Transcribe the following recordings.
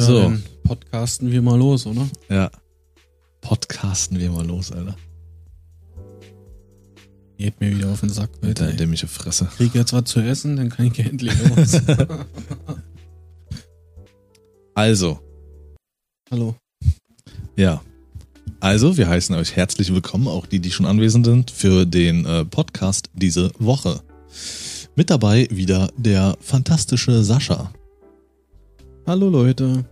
Ja, So. podcasten wir mal los, oder? Ja. Podcasten wir mal los, Alter. Geht mir wieder auf den Sack. Alter, der dämliche Fresse. Krieg jetzt was zu essen, dann kann ich endlich los. Also, Hallo. ja. Also, wir heißen euch herzlich willkommen, auch die, die schon anwesend sind, für den äh, Podcast diese Woche. Mit dabei wieder der fantastische Sascha. Hallo Leute.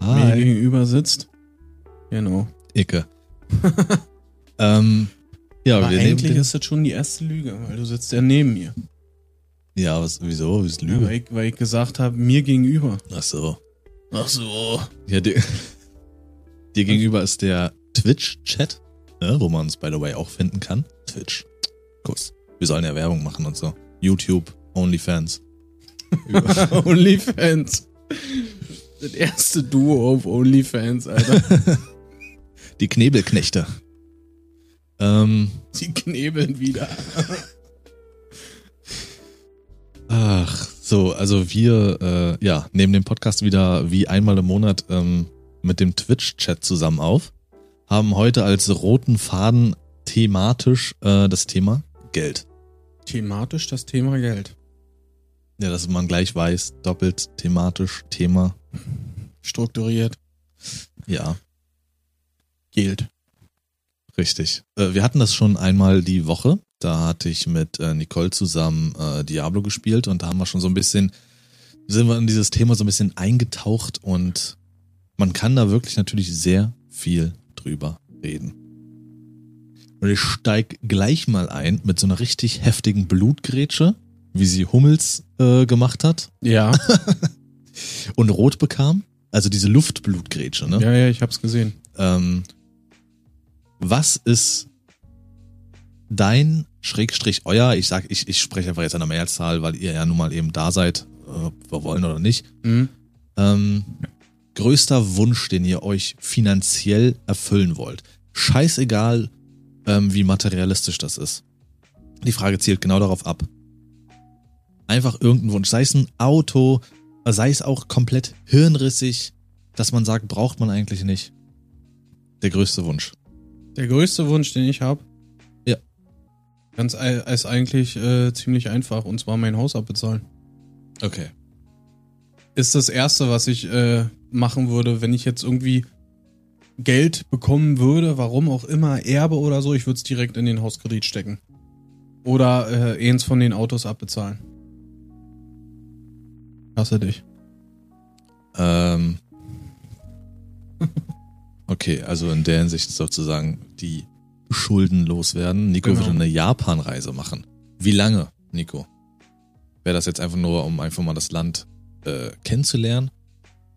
Mir gegenüber sitzt. Genau. Icke. ähm, ja, Aber wir eigentlich ist das schon die erste Lüge, weil du sitzt ja neben mir. Ja, was, wieso? Ist Ja, Lüge? weil, ich, weil ich gesagt habe, mir gegenüber. Ach so. Ach so. Ja, dir, dir gegenüber ist der Twitch-Chat, ne, wo man uns, by the way, auch finden kann. Twitch. Kuss. Wir sollen ja Werbung machen und so. YouTube, OnlyFans. OnlyFans. Das erste Duo auf OnlyFans, Alter. Die Knebelknechte. Ähm, Sie knebeln wieder. ach, so, also wir, äh, ja, nehmen den Podcast wieder wie einmal im Monat ähm, mit dem Twitch-Chat zusammen auf. Haben heute als roten Faden thematisch äh, das Thema Geld. Thematisch das Thema Geld. Ja, dass man gleich weiß, doppelt thematisch Thema. Strukturiert. Ja, Geld. richtig. Äh, wir hatten das schon einmal die Woche. Da hatte ich mit äh, Nicole zusammen äh, Diablo gespielt und da haben wir schon so ein bisschen, sind wir in dieses Thema so ein bisschen eingetaucht und man kann da wirklich natürlich sehr viel drüber reden. Und ich steig gleich mal ein mit so einer richtig heftigen Blutgrätsche, wie sie Hummels äh, gemacht hat Ja. und rot bekam. Also diese Luftblutgrätsche, ne? Ja, ja, ich hab's gesehen. Ähm, was ist dein Schrägstrich euer, ich sag, ich, ich spreche einfach jetzt an der Mehrzahl, weil ihr ja nun mal eben da seid, äh, ob wir wollen oder nicht, Hm? ähm, größter Wunsch, den ihr euch finanziell erfüllen wollt. Scheißegal, ähm, wie materialistisch das ist. Die Frage zielt genau darauf ab. Einfach irgendein Wunsch, sei es ein Auto, sei es auch komplett hirnrissig, dass man sagt, braucht man eigentlich nicht. Der größte Wunsch. Der größte Wunsch, den ich habe. Ja. Ganz ist eigentlich äh, ziemlich einfach und zwar mein Haus abbezahlen. Okay. Ist das erste, was ich äh, machen würde, wenn ich jetzt irgendwie Geld bekommen würde, warum auch immer, Erbe oder so, ich würde es direkt in den Hauskredit stecken. Oder äh, eins von den Autos abbezahlen. Hasse dich. Ähm, okay, also in der Hinsicht sozusagen die Schulden loswerden. Nico Genau. würde eine Japan-Reise machen. Wie lange, Nico? Wäre das jetzt einfach nur, um einfach mal das Land äh, kennenzulernen?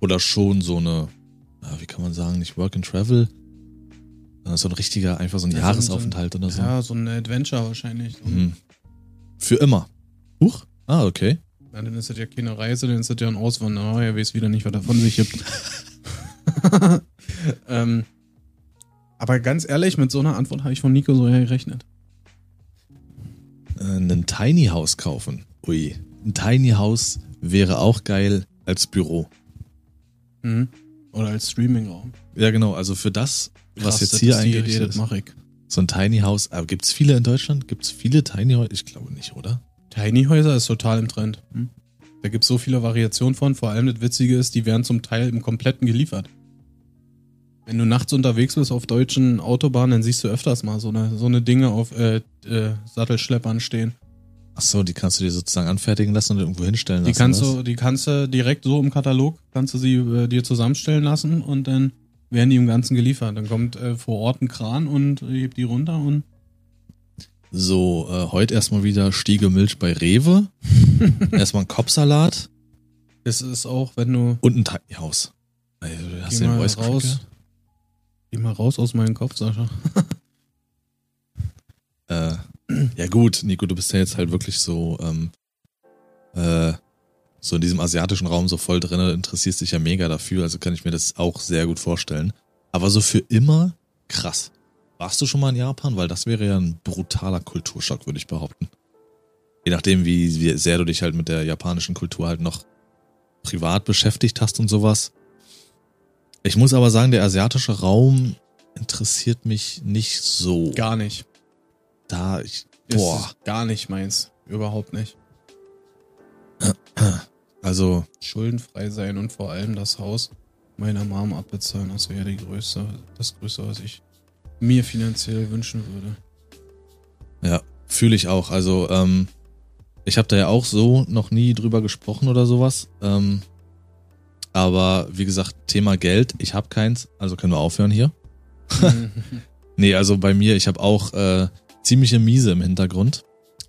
Oder schon so eine, ja, wie kann man sagen, nicht Work and Travel? sondern So ein richtiger, einfach so ein Ja, so ein- Jahresaufenthalt oder so. Ja, so ein Adventure wahrscheinlich. Mhm. Für immer. Huch? Ah, okay. Ja, dann ist das ja keine Reise, dann ist das ja ein Auswandern. Oh, er weiß wieder nicht, was er von sich gibt. ähm, aber ganz ehrlich, mit so einer Antwort habe ich von Nico so ja gerechnet. Äh, ein Tiny House kaufen. Ui. Ein Tiny House wäre auch geil als Büro. Mhm. Oder als Streamingraum. Ja, genau. Also für das, was Krass, jetzt das hier eingerichtet Idee, das ist. mache ich. So ein Tiny House. Aber gibt's viele in Deutschland? Gibt's viele Tiny House? Ich glaube nicht, oder? Tiny Häuser ist total im Trend. Hm? Da gibt es so viele Variationen von. Vor allem das Witzige ist, die werden zum Teil im Kompletten geliefert. Wenn du nachts unterwegs bist auf deutschen Autobahnen, dann siehst du öfters mal so eine, so eine Dinge auf äh, äh, Sattelschleppern stehen. Ach so, die kannst du dir sozusagen anfertigen lassen und irgendwo hinstellen Die lassen. kannst was? du, die kannst du direkt so im Katalog, kannst du sie äh, dir zusammenstellen lassen und dann werden die im Ganzen geliefert. Dann kommt äh, vor Ort ein Kran und hebt die runter und So, äh, heute erstmal wieder Stiege Milch bei Rewe. erstmal ein Kopfsalat es ist auch, wenn du und ein Tiny House. Ey, Hast Geh du den mal Voice raus. geh mal raus aus meinem Kopf, Sascha. Äh, ja gut, Nico, du bist ja jetzt halt wirklich so, ähm, äh, so in diesem asiatischen Raum so voll drin, interessierst dich ja mega dafür, also kann ich mir das auch sehr gut vorstellen. Aber so für immer krass. Warst du schon mal in Japan? Weil das wäre ja ein brutaler Kulturschock, würde ich behaupten. Je nachdem, wie, wie sehr du dich halt mit der japanischen Kultur halt noch privat beschäftigt hast und sowas. Ich muss aber sagen, der asiatische Raum interessiert mich nicht so. Gar nicht. Da, ich, boah, gar nicht meins. Überhaupt nicht. also, Schuldenfrei sein und vor allem das Haus meiner Mom abbezahlen, das wäre die größte, das größte, was ich mir finanziell wünschen würde. ja, fühle ich auch. Also, ähm, ich habe da ja auch so noch nie drüber gesprochen oder sowas. Ähm, aber wie gesagt, Thema Geld, ich habe keins, also können wir aufhören hier. Nee, also bei mir, ich habe auch äh, ziemliche Miese im Hintergrund,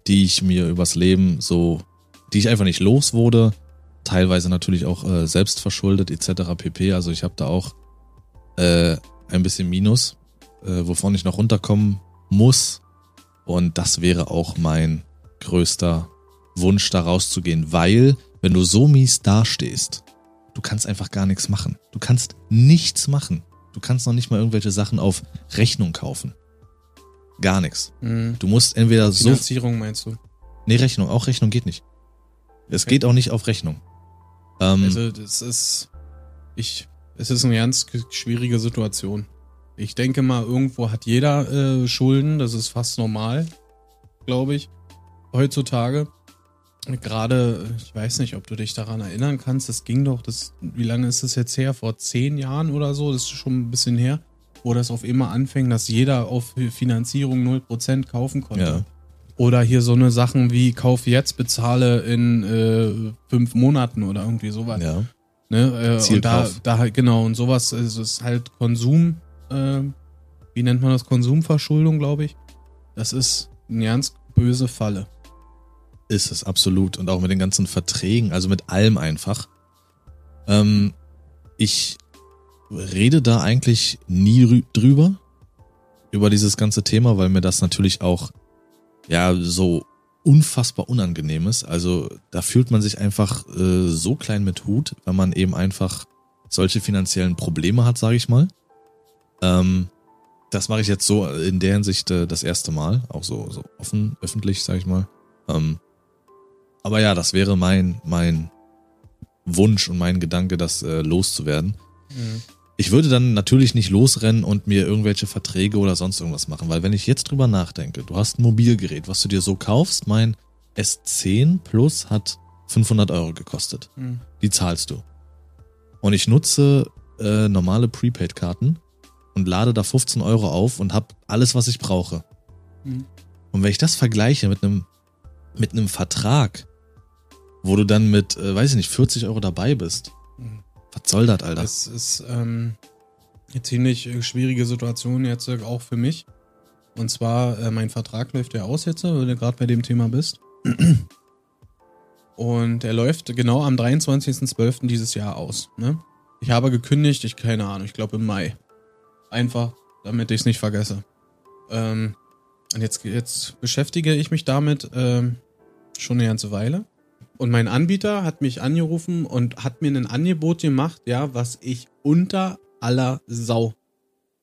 die ich mir übers Leben so, die ich einfach nicht los wurde, teilweise natürlich auch äh, selbst verschuldet etc. pp. Also ich habe da auch äh, ein bisschen Minus, äh, wovon ich noch runterkommen muss. Und das wäre auch mein größter Wunsch, da rauszugehen, weil wenn du so mies dastehst, du kannst einfach gar nichts machen. Du kannst nichts machen. Du kannst noch nicht mal irgendwelche Sachen auf Rechnung kaufen. Gar nichts. Mhm. Du musst entweder so. Finanzierung meinst du? Nee, Rechnung. Auch Rechnung geht nicht. Es geht auch nicht auf Rechnung. Ähm, Also das ist, ich, es ist eine ganz schwierige Situation. Ich denke mal, irgendwo hat jeder äh, Schulden, das ist fast normal, glaube ich, heutzutage. Gerade, ich weiß nicht, ob du dich daran erinnern kannst, das ging doch, das, wie lange ist das jetzt her? Vor zehn Jahren oder so, das ist schon ein bisschen her, wo das auf immer anfing, dass jeder auf Finanzierung 0% kaufen konnte. Ja. Oder hier so eine Sachen wie Kauf jetzt, bezahle in äh, fünf Monaten oder irgendwie sowas. ja. Ne? Äh, und da, da genau, und sowas ist, ist halt Konsum, äh, wie nennt man das? Konsumverschuldung, glaube ich. Das ist eine ganz böse Falle. Ist es absolut. Und auch mit den ganzen Verträgen, also mit allem einfach. Ähm, ich rede da eigentlich nie rü- drüber, über dieses ganze Thema, weil mir das natürlich auch, ja, so unfassbar unangenehm ist. Also da fühlt man sich einfach äh, so klein mit Hut, wenn man eben einfach solche finanziellen Probleme hat, sage ich mal. Ähm, das mache ich jetzt so in der Hinsicht äh, das erste Mal, auch so, so offen, öffentlich, sage ich mal. Ähm, aber ja, das wäre mein, mein Wunsch und mein Gedanke, das äh, loszuwerden. Ich würde dann natürlich nicht losrennen und mir irgendwelche Verträge oder sonst irgendwas machen, weil wenn ich jetzt drüber nachdenke, du hast ein Mobilgerät, was du dir so kaufst, mein S10 Plus hat 500 Euro gekostet. Mhm. Die zahlst du. Und ich nutze äh, normale Prepaid-Karten und lade da 15 Euro auf und habe alles, was ich brauche. Mhm. Und wenn ich das vergleiche mit einem mit einem Vertrag, wo du dann mit, äh, weiß ich nicht, 40 Euro dabei bist, Mhm. was soll das, Alter? Das ist ähm, eine ziemlich äh, schwierige Situation jetzt äh, auch für mich. Und zwar, äh, mein Vertrag läuft ja aus jetzt, äh, wenn du gerade bei dem Thema bist. Und er läuft genau am 23.12. dieses Jahr aus. Ne? Ich habe gekündigt, ich keine Ahnung, ich glaube im Mai. Einfach, damit ich es nicht vergesse. Ähm, und jetzt, jetzt beschäftige ich mich damit ähm, schon eine ganze Weile. Und mein Anbieter hat mich angerufen und hat mir ein Angebot gemacht, ja, was ich unter aller Sau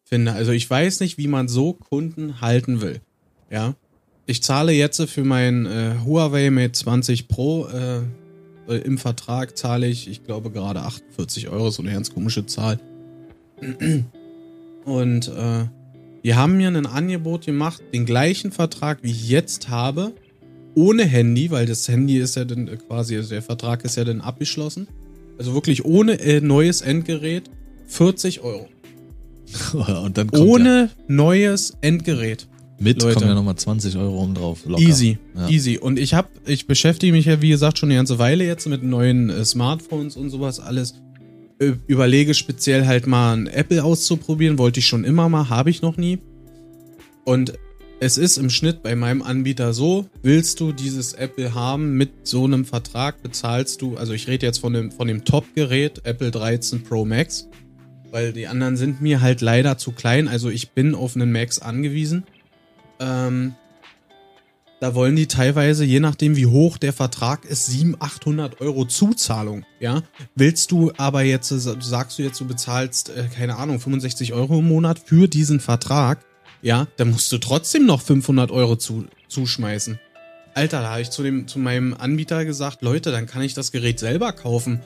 finde. Also ich weiß nicht, wie man so Kunden halten will. Ja. Ich zahle jetzt für mein äh, Huawei Mate 20 Pro äh, im Vertrag zahle ich, ich glaube gerade 48 Euro, so eine ganz komische Zahl. Und äh, die haben mir ein Angebot gemacht, den gleichen Vertrag, wie ich jetzt habe, ohne Handy, weil das Handy ist ja dann äh, quasi, also der Vertrag ist ja dann abgeschlossen. Also wirklich ohne äh, neues Endgerät, 40 Euro. und dann kommt Ohne neues Endgerät. ja, mit Leute. kommen ja nochmal 20 Euro oben drauf. Locker. Easy, Ja. easy. Und ich hab, ich beschäftige mich ja, wie gesagt, schon eine ganze Weile jetzt mit neuen äh, Smartphones und sowas alles. Überlege speziell halt mal ein Apple auszuprobieren, wollte ich schon immer mal, habe ich noch nie. Und es ist im Schnitt bei meinem Anbieter so, willst du dieses Apple haben mit so einem Vertrag, bezahlst du, also ich rede jetzt von dem, von dem Top-Gerät, Apple 13 Pro Max, weil die anderen sind mir halt leider zu klein, also ich bin auf einen Max angewiesen. Ähm, da wollen die teilweise, je nachdem wie hoch der Vertrag ist, 700, 800 Euro Zuzahlung, ja. Willst du aber jetzt, äh, sagst du jetzt, du bezahlst, äh, keine Ahnung, 65 Euro im Monat für diesen Vertrag, ja, dann musst du trotzdem noch 500 Euro zu, zuschmeißen. Alter, da habe ich zu, dem, zu meinem Anbieter gesagt, Leute, dann kann ich das Gerät selber kaufen.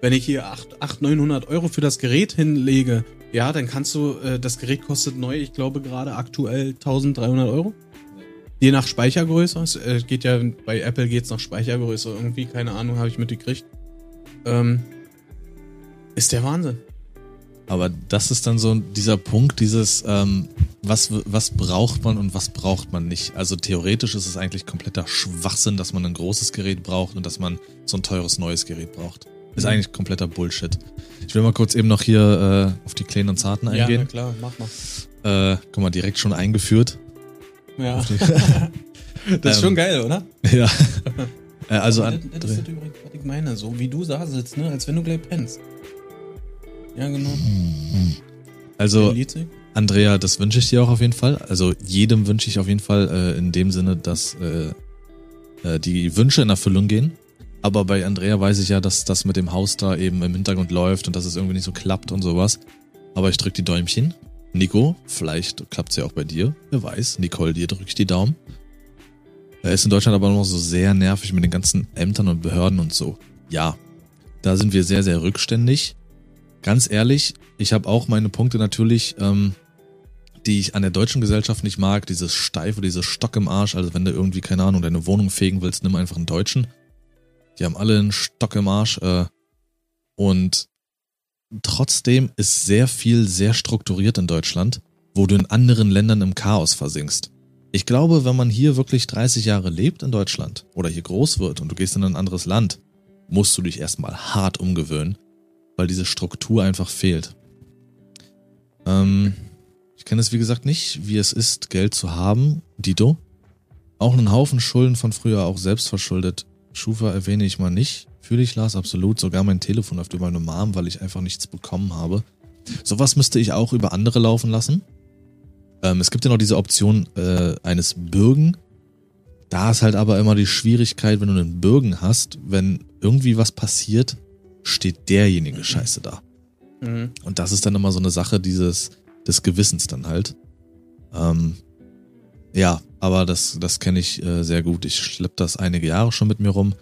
Wenn ich hier 800, 900 Euro für das Gerät hinlege, ja, dann kannst du, äh, das Gerät kostet neu, ich glaube gerade aktuell 1300 Euro. Je nach Speichergröße. Es äh, geht ja, bei Apple geht's nach Speichergröße irgendwie, keine Ahnung, habe ich mitgekriegt. Ähm, ist der Wahnsinn. Aber das ist dann so dieser Punkt, dieses, ähm, was, was braucht man und was braucht man nicht. Also theoretisch ist es eigentlich kompletter Schwachsinn, dass man ein großes Gerät braucht und dass man so ein teures neues Gerät braucht. Ist Mhm. eigentlich kompletter Bullshit. Ich will mal kurz eben noch hier äh, auf die kleinen und zarten Ja, na eingehen. klar, mach mal. äh, guck mal, direkt schon eingeführt. Ja. das ist Ähm, schon geil, oder? ja. äh, also an, das ist übrigens, was ich meine. So wie du da sitzt, ne? Als wenn du gleich pennst. Ja, genau. also? Andrea, das wünsche ich dir auch auf jeden Fall. Also jedem wünsche ich auf jeden Fall äh, in dem Sinne, dass äh, äh, die Wünsche in Erfüllung gehen. Aber bei Andrea weiß ich ja, dass das mit dem Haus da eben im Hintergrund läuft und dass es irgendwie nicht so klappt und sowas. Aber ich drück die Däumchen. Nico, vielleicht klappt's ja auch bei dir. Wer weiß. Nicole, dir drück ich die Daumen. Er ist in Deutschland aber noch so sehr nervig mit den ganzen Ämtern und Behörden und so. Ja, da sind wir sehr, sehr rückständig. Ganz ehrlich, ich habe auch meine Punkte natürlich, ähm, die ich an der deutschen Gesellschaft nicht mag. Dieses Steife, dieses Stock im Arsch. Also wenn du irgendwie, keine Ahnung, deine Wohnung fegen willst, nimm einfach einen Deutschen. Die haben alle einen Stock im Arsch. Äh, und trotzdem ist sehr viel sehr strukturiert in Deutschland, wo du in anderen Ländern im Chaos versinkst. Ich glaube, wenn man hier wirklich 30 Jahre lebt in Deutschland oder hier groß wird und du gehst in ein anderes Land, musst du dich erstmal hart umgewöhnen, weil diese Struktur einfach fehlt. Ähm, ich kenne es wie gesagt nicht, wie es ist, Geld zu haben. Dito. Auch einen Haufen Schulden von früher, auch selbst verschuldet. Schufa erwähne ich mal nicht. Fühle ich, Lars, absolut. Sogar mein Telefon läuft über meine Mom, weil ich einfach nichts bekommen habe. Sowas müsste ich auch über andere laufen lassen. Ähm, es gibt ja noch diese Option äh, eines Bürgen. Da ist halt aber immer die Schwierigkeit, wenn du einen Bürgen hast, wenn irgendwie was passiert, steht derjenige scheiße da. Mhm. Und das ist dann immer so eine Sache dieses des Gewissens dann halt. Ähm, ja, aber das, das kenne ich äh, sehr gut. Ich schlepp das einige Jahre schon mit mir rum.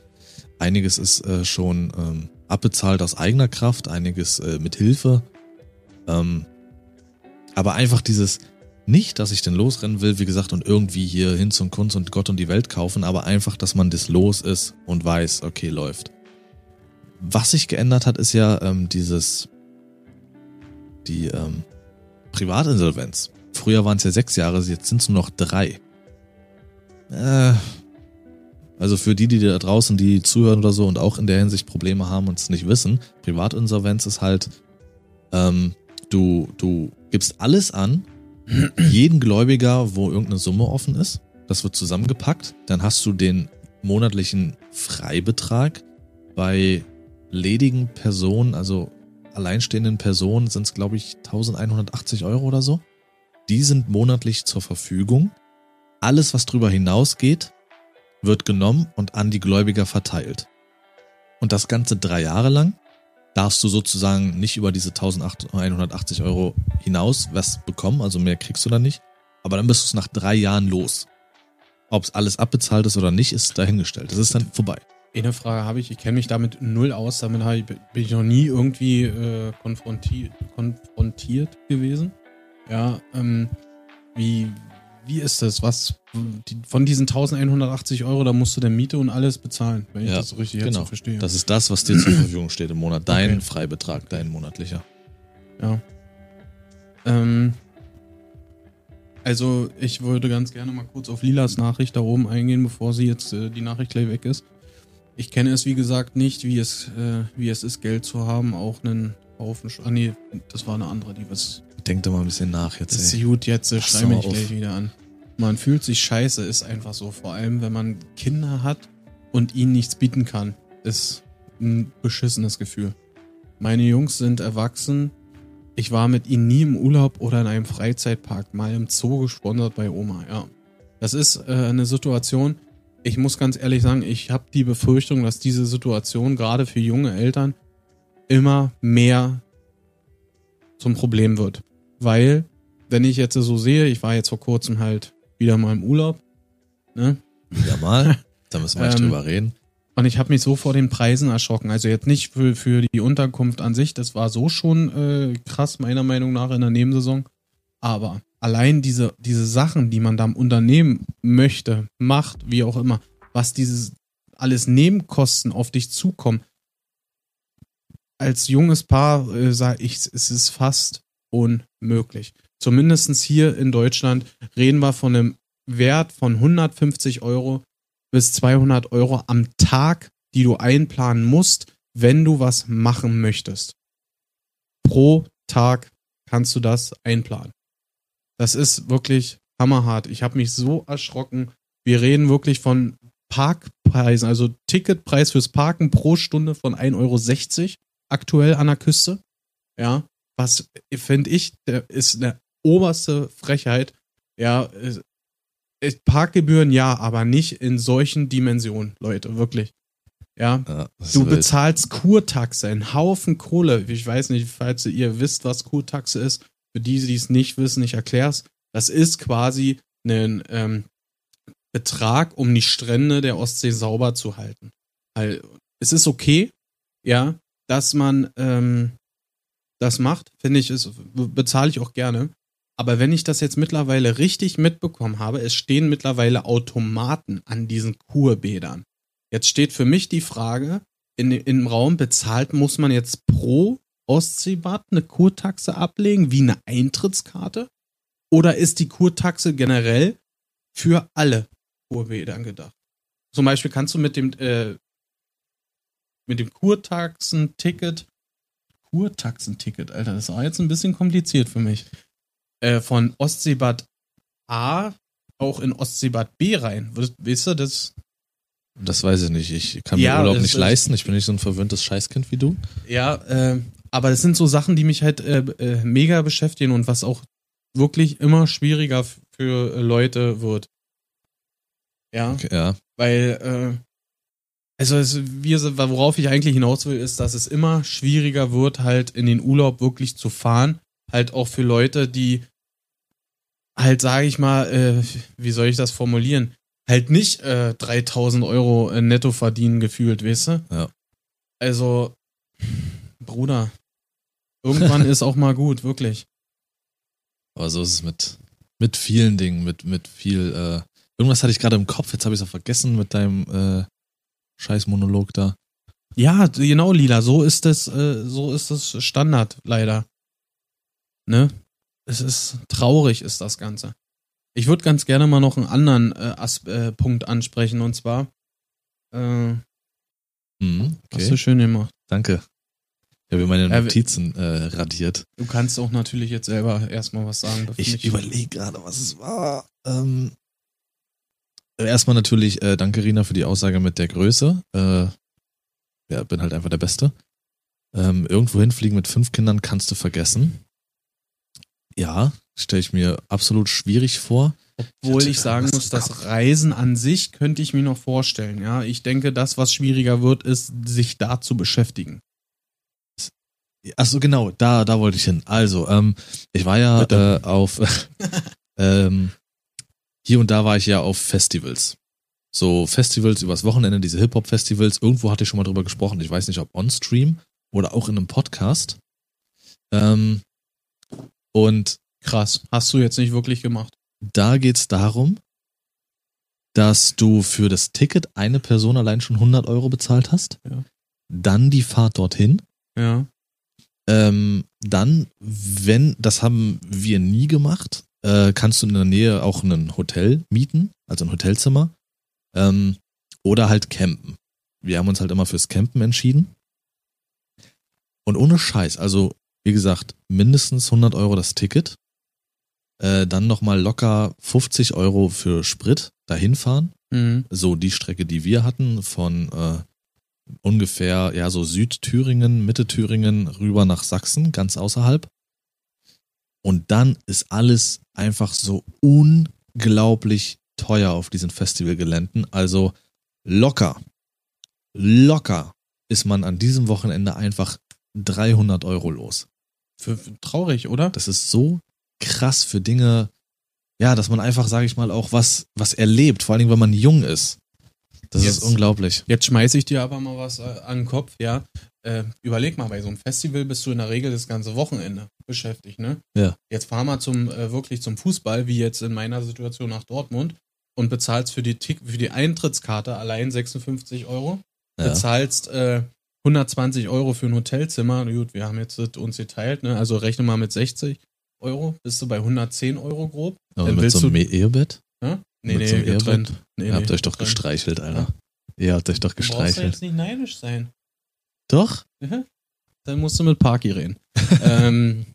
Einiges ist äh, schon ähm, abbezahlt aus eigener Kraft, einiges äh, mit Hilfe. Ähm, aber einfach dieses, nicht, dass ich denn losrennen will, wie gesagt, und irgendwie hier hin zum Kunst und Gott und die Welt kaufen, aber einfach, dass man das los ist und weiß, okay, läuft. Was sich geändert hat, ist ja ähm, dieses, die ähm, Privatinsolvenz. Früher waren es ja sechs Jahre, jetzt sind es nur noch drei. Äh, also für die, die da draußen, die zuhören oder so und auch in der Hinsicht Probleme haben und es nicht wissen, Privatinsolvenz ist halt, ähm, du, du gibst alles an, jeden Gläubiger, wo irgendeine Summe offen ist, das wird zusammengepackt, dann hast du den monatlichen Freibetrag. Bei ledigen Personen, also alleinstehenden Personen sind es, glaube ich, 1180 Euro oder so. Die sind monatlich zur Verfügung. Alles, was drüber hinausgeht, wird genommen und an die Gläubiger verteilt. Und das Ganze drei Jahre lang darfst du sozusagen nicht über diese 1180 Euro hinaus was bekommen, also mehr kriegst du dann nicht. Aber dann bist du es nach drei Jahren los. Ob es alles abbezahlt ist oder nicht, ist dahingestellt. Das ist dann vorbei. Eine Frage habe ich, ich kenne mich damit null aus, damit ich, bin ich noch nie irgendwie äh, konfrontiert, konfrontiert gewesen. Ja, ähm, wie, wie ist das? Was, die, von diesen 1180 Euro, da musst du der Miete und alles bezahlen, wenn ich Ja, das so richtig genau. verstehe. Das ist das, was dir zur Verfügung steht im Monat. Dein Okay. Freibetrag, dein monatlicher. Ja. Ähm, also, ich würde ganz gerne mal kurz auf Lilas Nachricht da oben eingehen, bevor sie jetzt äh, die Nachricht gleich weg ist. Ich kenne es, wie gesagt, nicht, wie es, äh, wie es ist, Geld zu haben. Auch einen Haufen. Ah, nee, das war eine andere, die was. Denk doch mal ein bisschen nach jetzt. Ist gut, jetzt äh, Pass schrei doch mal mich gleich wieder an. Man fühlt sich scheiße, ist einfach so. Vor allem, wenn man Kinder hat und ihnen nichts bieten kann. Ist ein beschissenes Gefühl. Meine Jungs sind erwachsen. Ich war mit ihnen nie im Urlaub oder in einem Freizeitpark, mal im Zoo gesponsert bei Oma, ja. Das ist äh, eine Situation, ich muss ganz ehrlich sagen, ich habe die Befürchtung, dass diese Situation gerade für junge Eltern immer mehr zum Problem wird. Weil, wenn ich jetzt so sehe, ich war jetzt vor kurzem halt wieder mal im Urlaub, ne? Wieder mal. Da müssen wir nicht Ähm, drüber reden. Und ich habe mich so vor den Preisen erschrocken. Also jetzt nicht für, für die Unterkunft an sich, das war so schon äh, krass, meiner Meinung nach, in der Nebensaison. Aber allein diese, diese Sachen, die man da im Unternehmen möchte, macht, wie auch immer, was dieses alles Nebenkosten auf dich zukommen, als junges Paar äh, sage ich, es ist fast unmöglich. Zumindest hier in Deutschland reden wir von einem Wert von 150 Euro bis 200 Euro am Tag, die du einplanen musst, wenn du was machen möchtest. Pro Tag kannst du das einplanen. Das ist wirklich hammerhart. Ich habe mich so erschrocken. Wir reden wirklich von Parkpreisen, also Ticketpreis fürs Parken pro Stunde von 1,60 Euro aktuell an der Küste. Ja, was finde ich, ist eine oberste Frechheit. Ja, Parkgebühren ja, aber nicht in solchen Dimensionen, Leute, wirklich. Ja, ja du bezahlst Kurtaxe, einen Haufen Kohle. Ich weiß nicht, falls ihr wisst, was Kurtaxe ist. Für die, die es nicht wissen, ich erkläre es. Das ist quasi ein ähm, Betrag, um die Strände der Ostsee sauber zu halten. Weil es ist okay, ja, dass man ähm, das macht, finde ich, ist, bezahle ich auch gerne. Aber wenn ich das jetzt mittlerweile richtig mitbekommen habe, es stehen mittlerweile Automaten an diesen Kurbädern. Jetzt steht für mich die Frage in, im Raum, bezahlt muss man jetzt pro Ostseebad eine Kurtaxe ablegen, wie eine Eintrittskarte? Oder ist die Kurtaxe generell für alle Kurbädern gedacht? Zum Beispiel kannst du mit dem, äh, mit dem Kurtaxenticket, Kurtaxenticket, Alter, das war jetzt ein bisschen kompliziert für mich. Äh, von Ostseebad A auch in Ostseebad B rein. Weißt du, das. Das weiß ich nicht. Ich kann mir ja, Urlaub nicht leisten. Ich bin nicht so ein verwöhntes Scheißkind wie du. Ja, äh, aber das sind so Sachen, die mich halt äh, äh, mega beschäftigen und was auch wirklich immer schwieriger für Leute wird. Ja. Okay, ja. Weil, äh, also es, wir, worauf ich eigentlich hinaus will, ist, dass es immer schwieriger wird, halt in den Urlaub wirklich zu fahren. Halt auch für Leute, die halt, sage ich mal, äh, wie soll ich das formulieren? Halt nicht äh, 3000 Euro äh, netto verdienen gefühlt, weißt du? Ja. Also, Bruder, irgendwann ist auch mal gut, wirklich. Aber so ist es mit, mit vielen Dingen, mit, mit viel, äh, irgendwas hatte ich gerade im Kopf, jetzt habe ich es auch vergessen mit deinem äh, Scheiß-Monolog da. Ja, genau, Lila, so ist es, äh, so ist es Standard, leider. Ne? es ist traurig, ist das Ganze. Ich würde ganz gerne mal noch einen anderen äh, As äh, Punkt ansprechen und zwar. Äh, mhm, okay. Hast du schön gemacht. Danke. Ich habe meine Notizen äh, radiert. Du kannst auch natürlich jetzt selber erstmal was sagen. Ich überlege gerade, was es war. Ähm, erstmal natürlich äh, danke, Rina, für die Aussage mit der Größe. Äh, ja, bin halt einfach der Beste. Ähm, irgendwo hinfliegen mit fünf Kindern kannst du vergessen. Ja, stelle ich mir absolut schwierig vor. Obwohl ich, ich sagen muss, das Reisen an sich könnte ich mir noch vorstellen. Ja, ich denke, das, was schwieriger wird, ist, sich da zu beschäftigen. Achso, genau, da, da wollte ich hin. Also, ähm, ich war ja äh, auf ähm, hier und da war ich ja auf Festivals. So Festivals übers Wochenende, diese Hip-Hop-Festivals. Irgendwo hatte ich schon mal drüber gesprochen. Ich weiß nicht, ob on-stream oder auch in einem Podcast. Ähm, und krass, hast du jetzt nicht wirklich gemacht. Da geht's darum, dass du für das Ticket eine Person allein schon 100 Euro bezahlt hast. Ja. Dann die Fahrt dorthin. Ja. Ähm, dann, wenn, das haben wir nie gemacht, äh, kannst du in der Nähe auch ein Hotel mieten, also ein Hotelzimmer. Ähm, oder halt campen. Wir haben uns halt immer fürs Campen entschieden. Und ohne Scheiß, also wie gesagt, mindestens 100 Euro das Ticket. Äh, dann nochmal locker 50 Euro für Sprit dahin fahren. Mhm. So die Strecke, die wir hatten, von äh, ungefähr, ja, so Südthüringen, Mitte Thüringen rüber nach Sachsen, ganz außerhalb. Und dann ist alles einfach so unglaublich teuer auf diesen Festivalgeländen. Also locker, locker ist man an diesem Wochenende einfach 300 Euro los. Für, für, traurig, oder? Das ist so krass für Dinge, ja, dass man einfach, sage ich mal, auch was, was erlebt, vor allem, wenn man jung ist. Das Jetzt- ist unglaublich. Jetzt schmeiße ich dir aber mal was äh, an den Kopf, ja. Äh, überleg mal, bei so einem Festival bist du in der Regel das ganze Wochenende beschäftigt, ne? Ja. Jetzt fahr mal zum, äh, wirklich zum Fußball, wie jetzt in meiner Situation nach Dortmund und bezahlst für die, Tick, für die Eintrittskarte allein 56 Euro. Ja. Bezahlst äh, 120 Euro für ein Hotelzimmer. Gut, wir haben jetzt uns geteilt, ne? Also rechne mal mit 60 Euro, bist du bei 110 Euro grob. Aber Dann mit willst so einem Ehebett? Ne? Nee, Mit nee, so getrennt. Nee, Ihr habt euch doch getrennt. gestreichelt, Alter. Ihr habt euch doch Du brauchst ja gestreichelt. jetzt nicht neidisch sein. Doch? Mhm. Dann musst du mit Parky reden. ähm,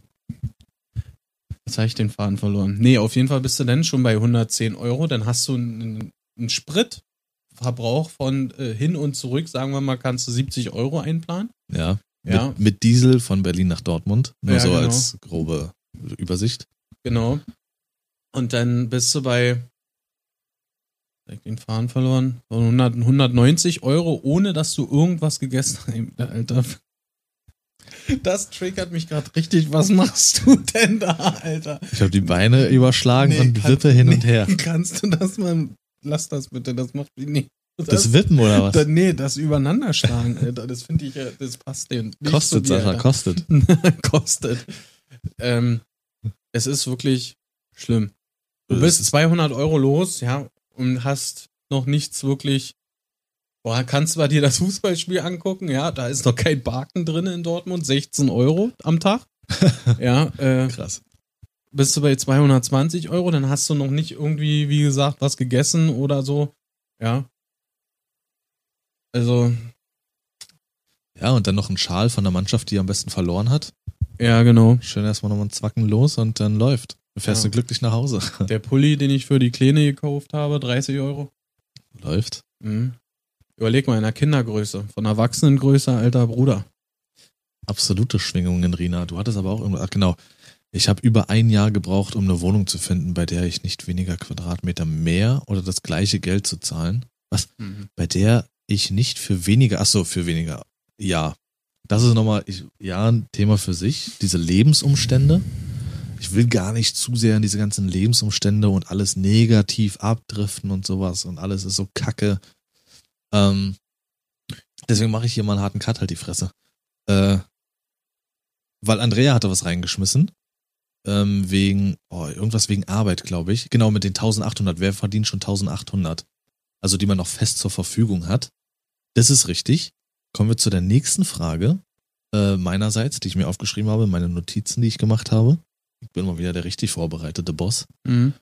jetzt habe ich den Faden verloren. Nee, auf jeden Fall bist du dann schon bei 110 Euro. Dann hast du einen, einen Spritverbrauch von äh, hin und zurück, sagen wir mal, kannst du 70 Euro einplanen. Ja. Ja. Mit, mit Diesel von Berlin nach Dortmund. Nur Ja, so genau. als grobe Übersicht. Genau. Und dann bist du bei ich den Faden verloren. So 100, 190 Euro, ohne dass du irgendwas gegessen hast. Alter. Das triggert mich gerade richtig. Was machst du denn da, Alter? Ich habe die Beine überschlagen Nee, und wippe hin und nee, her. Kannst du das mal. Lass das bitte, das macht mich nicht. Das Wippen oder was? das, nee, das Übereinanderschlagen, Alter. Das finde ich, das passt denen. Kostet, Sascha, Alter. kostet. kostet. Ähm, es ist wirklich schlimm. Du Das bist ist- 200 Euro los, ja, und hast noch nichts wirklich. Boah, kannst du bei dir das Fußballspiel angucken? Ja, da ist noch kein Baken drin in Dortmund, 16 Euro am Tag. ja, äh, Krass. bist du bei 220 Euro, dann hast du noch nicht irgendwie, wie gesagt, was gegessen oder so. Ja. Also, Ja, und dann noch ein Schal von der Mannschaft, die am besten verloren hat. ja, genau. Schön erstmal nochmal ein Zwacken los und dann läuft. Fährst Ja. du glücklich nach Hause. Der Pulli, den ich für die Kleine gekauft habe, 30 Euro. läuft. Mhm. Überleg mal, in der Kindergröße, von Erwachsenengröße, alter Bruder. Absolute Schwingungen, Rina. Du hattest aber auch immer, ach genau. Ich habe über ein Jahr gebraucht, um eine Wohnung zu finden, bei der ich nicht weniger Quadratmeter mehr oder das gleiche Geld zu zahlen. Bei der ich nicht für weniger, ach so, für weniger. Ja. Das ist nochmal, ich, ja, ein Thema für sich. Diese Lebensumstände. Ich will gar nicht zu sehr in diese ganzen Lebensumstände und alles negativ abdriften und sowas und alles ist so kacke. Ähm, deswegen mache ich hier mal einen harten Cut, halt die Fresse. Äh, weil Andrea hatte was reingeschmissen. Ähm, wegen, oh, irgendwas wegen Arbeit, glaube ich. Genau, mit den 1800. Wer verdient schon 1800? Also, die man noch fest zur Verfügung hat. Das ist richtig. Kommen wir zu der nächsten Frage. Äh, meinerseits, die ich mir aufgeschrieben habe, meine Notizen, die ich gemacht habe. Ich bin mal wieder der richtig vorbereitete Boss. Mhm.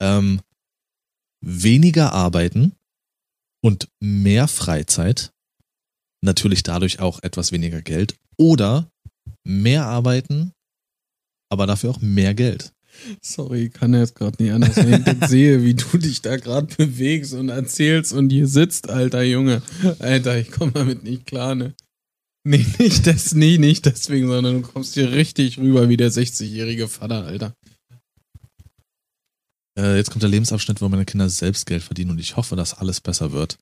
Ähm, weniger arbeiten und mehr Freizeit. Natürlich dadurch auch etwas weniger Geld. Oder mehr arbeiten, aber dafür auch mehr Geld. Sorry, ich kann jetzt gerade nicht anders. Wenn ich das sehe, wie du dich da gerade bewegst und erzählst und hier sitzt, alter Junge. Alter, ich komme damit nicht klar, ne? Nee, nicht das, nee, nicht deswegen, sondern du kommst hier richtig rüber wie der 60-jährige Vater, Alter. Äh, jetzt kommt der Lebensabschnitt, wo meine Kinder selbst Geld verdienen und ich hoffe, dass alles besser wird.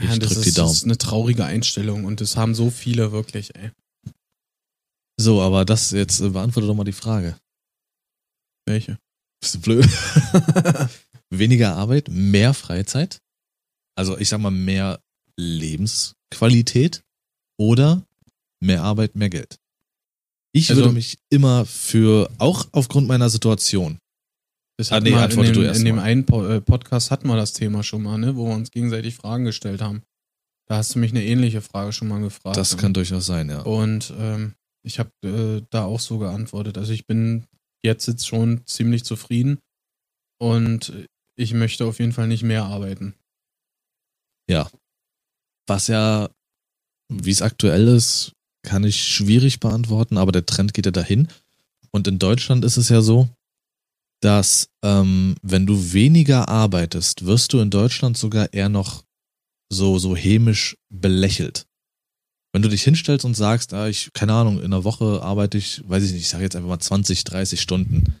Ich Ja, das drück ist, die Daumen. das ist eine traurige Einstellung und das haben so viele wirklich, ey. So, aber das jetzt äh, beantworte doch mal die Frage. Welche? Bist du blöd? Weniger Arbeit, mehr Freizeit. Also ich sag mal mehr Lebensqualität oder mehr Arbeit, mehr Geld. Ich Also- würde mich immer für, auch aufgrund meiner Situation. Das Ah, nee, antworte in du dem, erst in dem mal. einen äh, Podcast hatten wir das Thema schon mal, ne, wo wir uns gegenseitig Fragen gestellt haben. Da hast du mich eine ähnliche Frage schon mal gefragt. Das kann durchaus sein, ja. Und ähm, ich habe äh, da auch so geantwortet. Also ich bin jetzt jetzt schon ziemlich zufrieden und ich möchte auf jeden Fall nicht mehr arbeiten. Was ja, wie es aktuell ist, kann ich schwierig beantworten, aber der Trend geht ja dahin. Und in Deutschland ist es ja so, dass ähm, wenn du weniger arbeitest, wirst du in Deutschland sogar eher noch so, so hämisch belächelt. Wenn du dich hinstellst und sagst, ah, ich, keine Ahnung, in einer Woche arbeite ich, weiß ich nicht, ich sage jetzt einfach mal 20, 30 Stunden,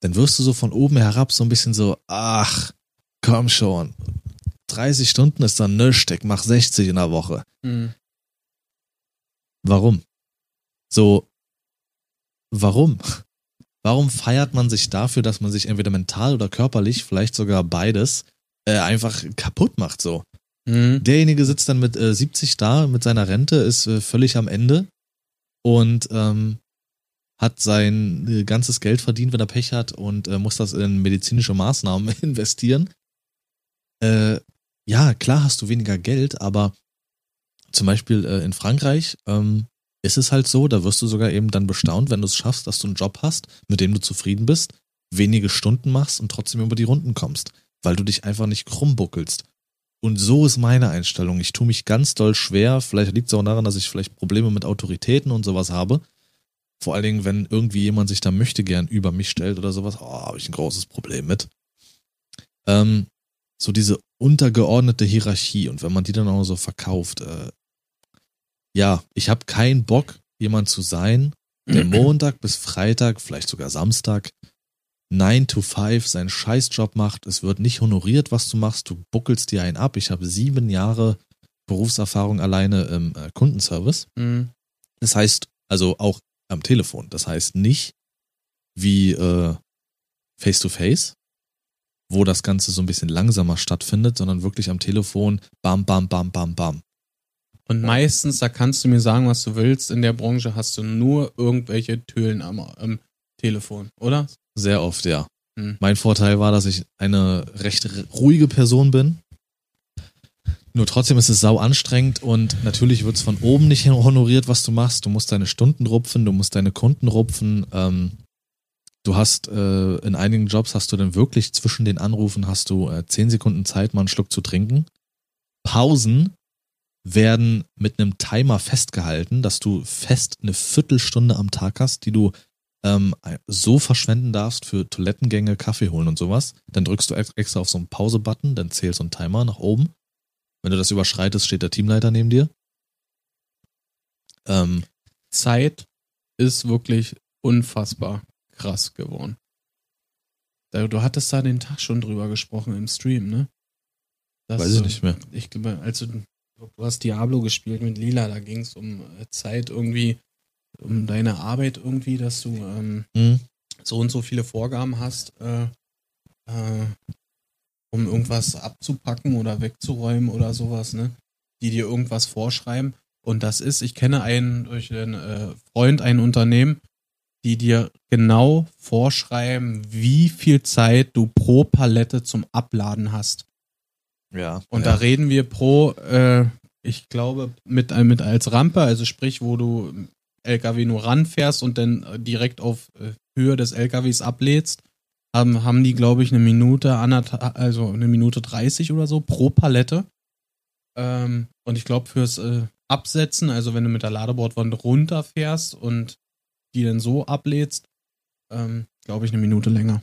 dann wirst du so von oben herab so ein bisschen so, ach, komm schon, 30 Stunden ist dann nichts, ich mach 60 in der Woche. Warum? So, warum? Warum feiert man sich dafür, dass man sich entweder mental oder körperlich, vielleicht sogar beides, äh, einfach kaputt macht so. Mhm. Derjenige sitzt dann mit äh, 70 da, mit seiner Rente, ist äh, völlig am Ende und ähm, hat sein äh, ganzes Geld verdient, wenn er Pech hat und äh, muss das in medizinische Maßnahmen investieren. Äh, ja, klar hast du weniger Geld, aber zum Beispiel äh, in Frankreich ähm, ist es halt so, da wirst du sogar eben dann bestaunt, wenn du es schaffst, dass du einen Job hast, mit dem du zufrieden bist, wenige Stunden machst und trotzdem über die Runden kommst, weil du dich einfach nicht krumm buckelst. Und so ist meine Einstellung. Ich tue mich ganz doll schwer. Vielleicht liegt es auch daran, dass ich vielleicht Probleme mit Autoritäten und sowas habe. Vor allen Dingen, wenn irgendwie jemand sich da möchte gern über mich stellt oder sowas, oh, habe ich ein großes Problem mit. Ähm, so diese untergeordnete Hierarchie und wenn man die dann auch so verkauft, äh, ja, ich habe keinen Bock, jemand zu sein, der Montag bis Freitag, vielleicht sogar Samstag, 9 to 5 seinen Scheißjob macht. Es wird nicht honoriert, was du machst. Du buckelst dir einen ab. Ich habe sieben Jahre Berufserfahrung alleine im äh, Kundenservice. Mhm. Das heißt, also auch am Telefon. Das heißt nicht wie äh, Face-to-Face, wo das Ganze so ein bisschen langsamer stattfindet, sondern wirklich am Telefon, bam, bam, bam, bam, bam. Und meistens, da kannst du mir sagen, was du willst, in der Branche hast du nur irgendwelche Tölen am, am Telefon, oder? Sehr oft, ja. Hm. Mein Vorteil war, dass ich eine recht ruhige Person bin. Nur trotzdem ist es sau anstrengend und natürlich wird es von oben nicht honoriert, was du machst. Du musst deine Stunden rupfen, du musst deine Kunden rupfen. Ähm, du hast äh, in einigen Jobs hast du dann wirklich zwischen den Anrufen hast du äh, zehn Sekunden Zeit, mal einen Schluck zu trinken. Pausen werden mit einem Timer festgehalten, dass du fest eine Viertelstunde am Tag hast, die du ähm, so verschwenden darfst für Toilettengänge, Kaffee holen und sowas. Dann drückst du ex- extra auf so einen Pause-Button, dann zählst so ein Timer nach oben. Wenn du das überschreitest, steht der Teamleiter neben dir. Ähm, Zeit ist wirklich unfassbar krass geworden. Du hattest da den Tag schon drüber gesprochen im Stream, ne? Dass weiß ich nicht mehr. Ich glaube, also du hast Diablo gespielt mit Lila, da ging es um äh, Zeit irgendwie, um deine Arbeit irgendwie, dass du ähm, hm, so und so viele Vorgaben hast, äh, äh, um irgendwas abzupacken oder wegzuräumen oder sowas, ne? Die dir irgendwas vorschreiben. Und das ist, ich kenne einen durch einen äh, Freund, ein Unternehmen, die dir genau vorschreiben, wie viel Zeit du pro Palette zum Abladen hast. ja. Und ja. da reden wir pro, äh, ich glaube, mit, äh, mit als Rampe, also sprich, wo du LKW nur ranfährst und dann direkt auf äh, Höhe des LKWs ablädst, haben, haben die, glaube ich, eine Minute, also eine Minute 30 oder so pro Palette. Ähm, und ich glaube, fürs äh, Absetzen, also wenn du mit der Ladebordwand runterfährst und die dann so ablädst, ähm, glaube ich, eine Minute länger.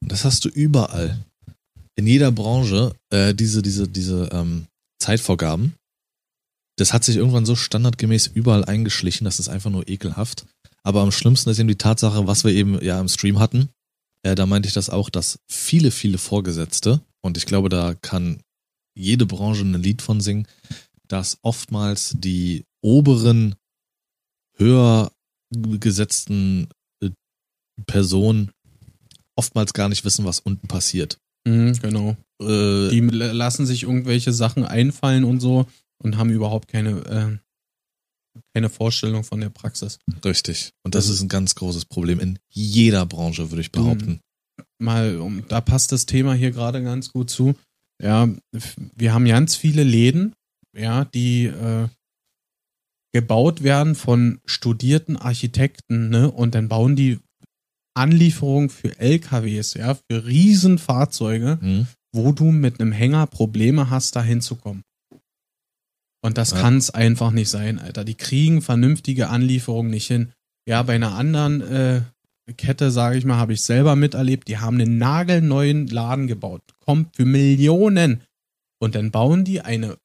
Und das hast du überall. In jeder Branche, äh, diese, diese, diese ähm, Zeitvorgaben. Das hat sich irgendwann so standardgemäß überall eingeschlichen, das ist einfach nur ekelhaft. Aber am schlimmsten ist eben die Tatsache, was wir eben ja im Stream hatten. Äh, da meinte ich das auch, dass viele, viele Vorgesetzte, und ich glaube, da kann jede Branche ein Lied von singen, dass oftmals die oberen, höher gesetzten äh, Personen oftmals gar nicht wissen, was unten passiert. Mhm, genau. Äh, Die lassen sich irgendwelche Sachen einfallen und so und haben überhaupt keine, äh, keine Vorstellung von der Praxis. richtig. Und das ist ein ganz großes Problem in jeder Branche, würde ich behaupten. Mal, um, da passt das Thema hier gerade ganz gut zu. Ja, wir haben ganz viele Läden, ja, die äh, gebaut werden von studierten Architekten, ne? Und dann bauen die Anlieferungen für LKWs, ja, für Riesenfahrzeuge. Hm? wo du mit einem Hänger Probleme hast, da hinzukommen. Und das Ja. kann es einfach nicht sein, Alter. Die kriegen vernünftige Anlieferungen nicht hin. Ja, bei einer anderen äh, Kette, sage ich mal, habe ich selber miterlebt, die haben einen nagelneuen Laden gebaut. Kommt für Millionen. Und dann bauen die eine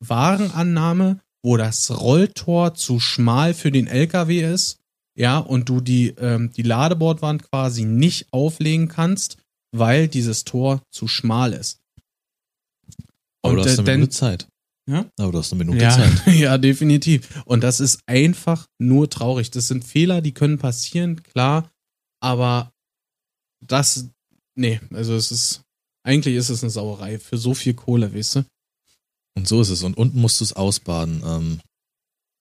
Warenannahme, wo das Rolltor zu schmal für den LKW ist. Ja, und du die, ähm, die Ladebordwand quasi nicht auflegen kannst, weil dieses Tor zu schmal ist. Aber Und du hast äh, eine Minute Zeit. Ja? Aber du hast eine Minute ja, Zeit. ja, definitiv. Und das ist einfach nur traurig. Das sind Fehler, die können passieren, klar. Aber das, nee, also es ist Eigentlich ist es eine Sauerei für so viel Kohle, weißt du? Und so ist es. Und unten musst du es ausbaden. Ähm,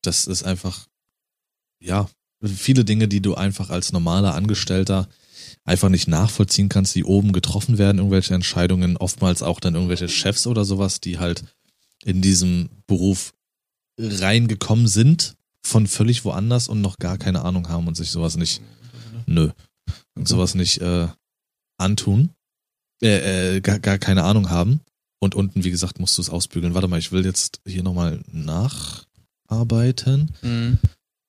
das ist einfach, ja, viele Dinge, die du einfach als normaler Angestellter einfach nicht nachvollziehen kannst, die oben getroffen werden, irgendwelche Entscheidungen, oftmals auch dann irgendwelche Chefs oder sowas, die halt in diesem Beruf reingekommen sind von völlig woanders und noch gar keine Ahnung haben und sich sowas nicht, nö, und sowas nicht äh, antun, äh, äh, gar, gar keine Ahnung haben. Und unten, wie gesagt, musst du es ausbügeln. Warte mal, ich will jetzt hier nochmal nacharbeiten. Mhm.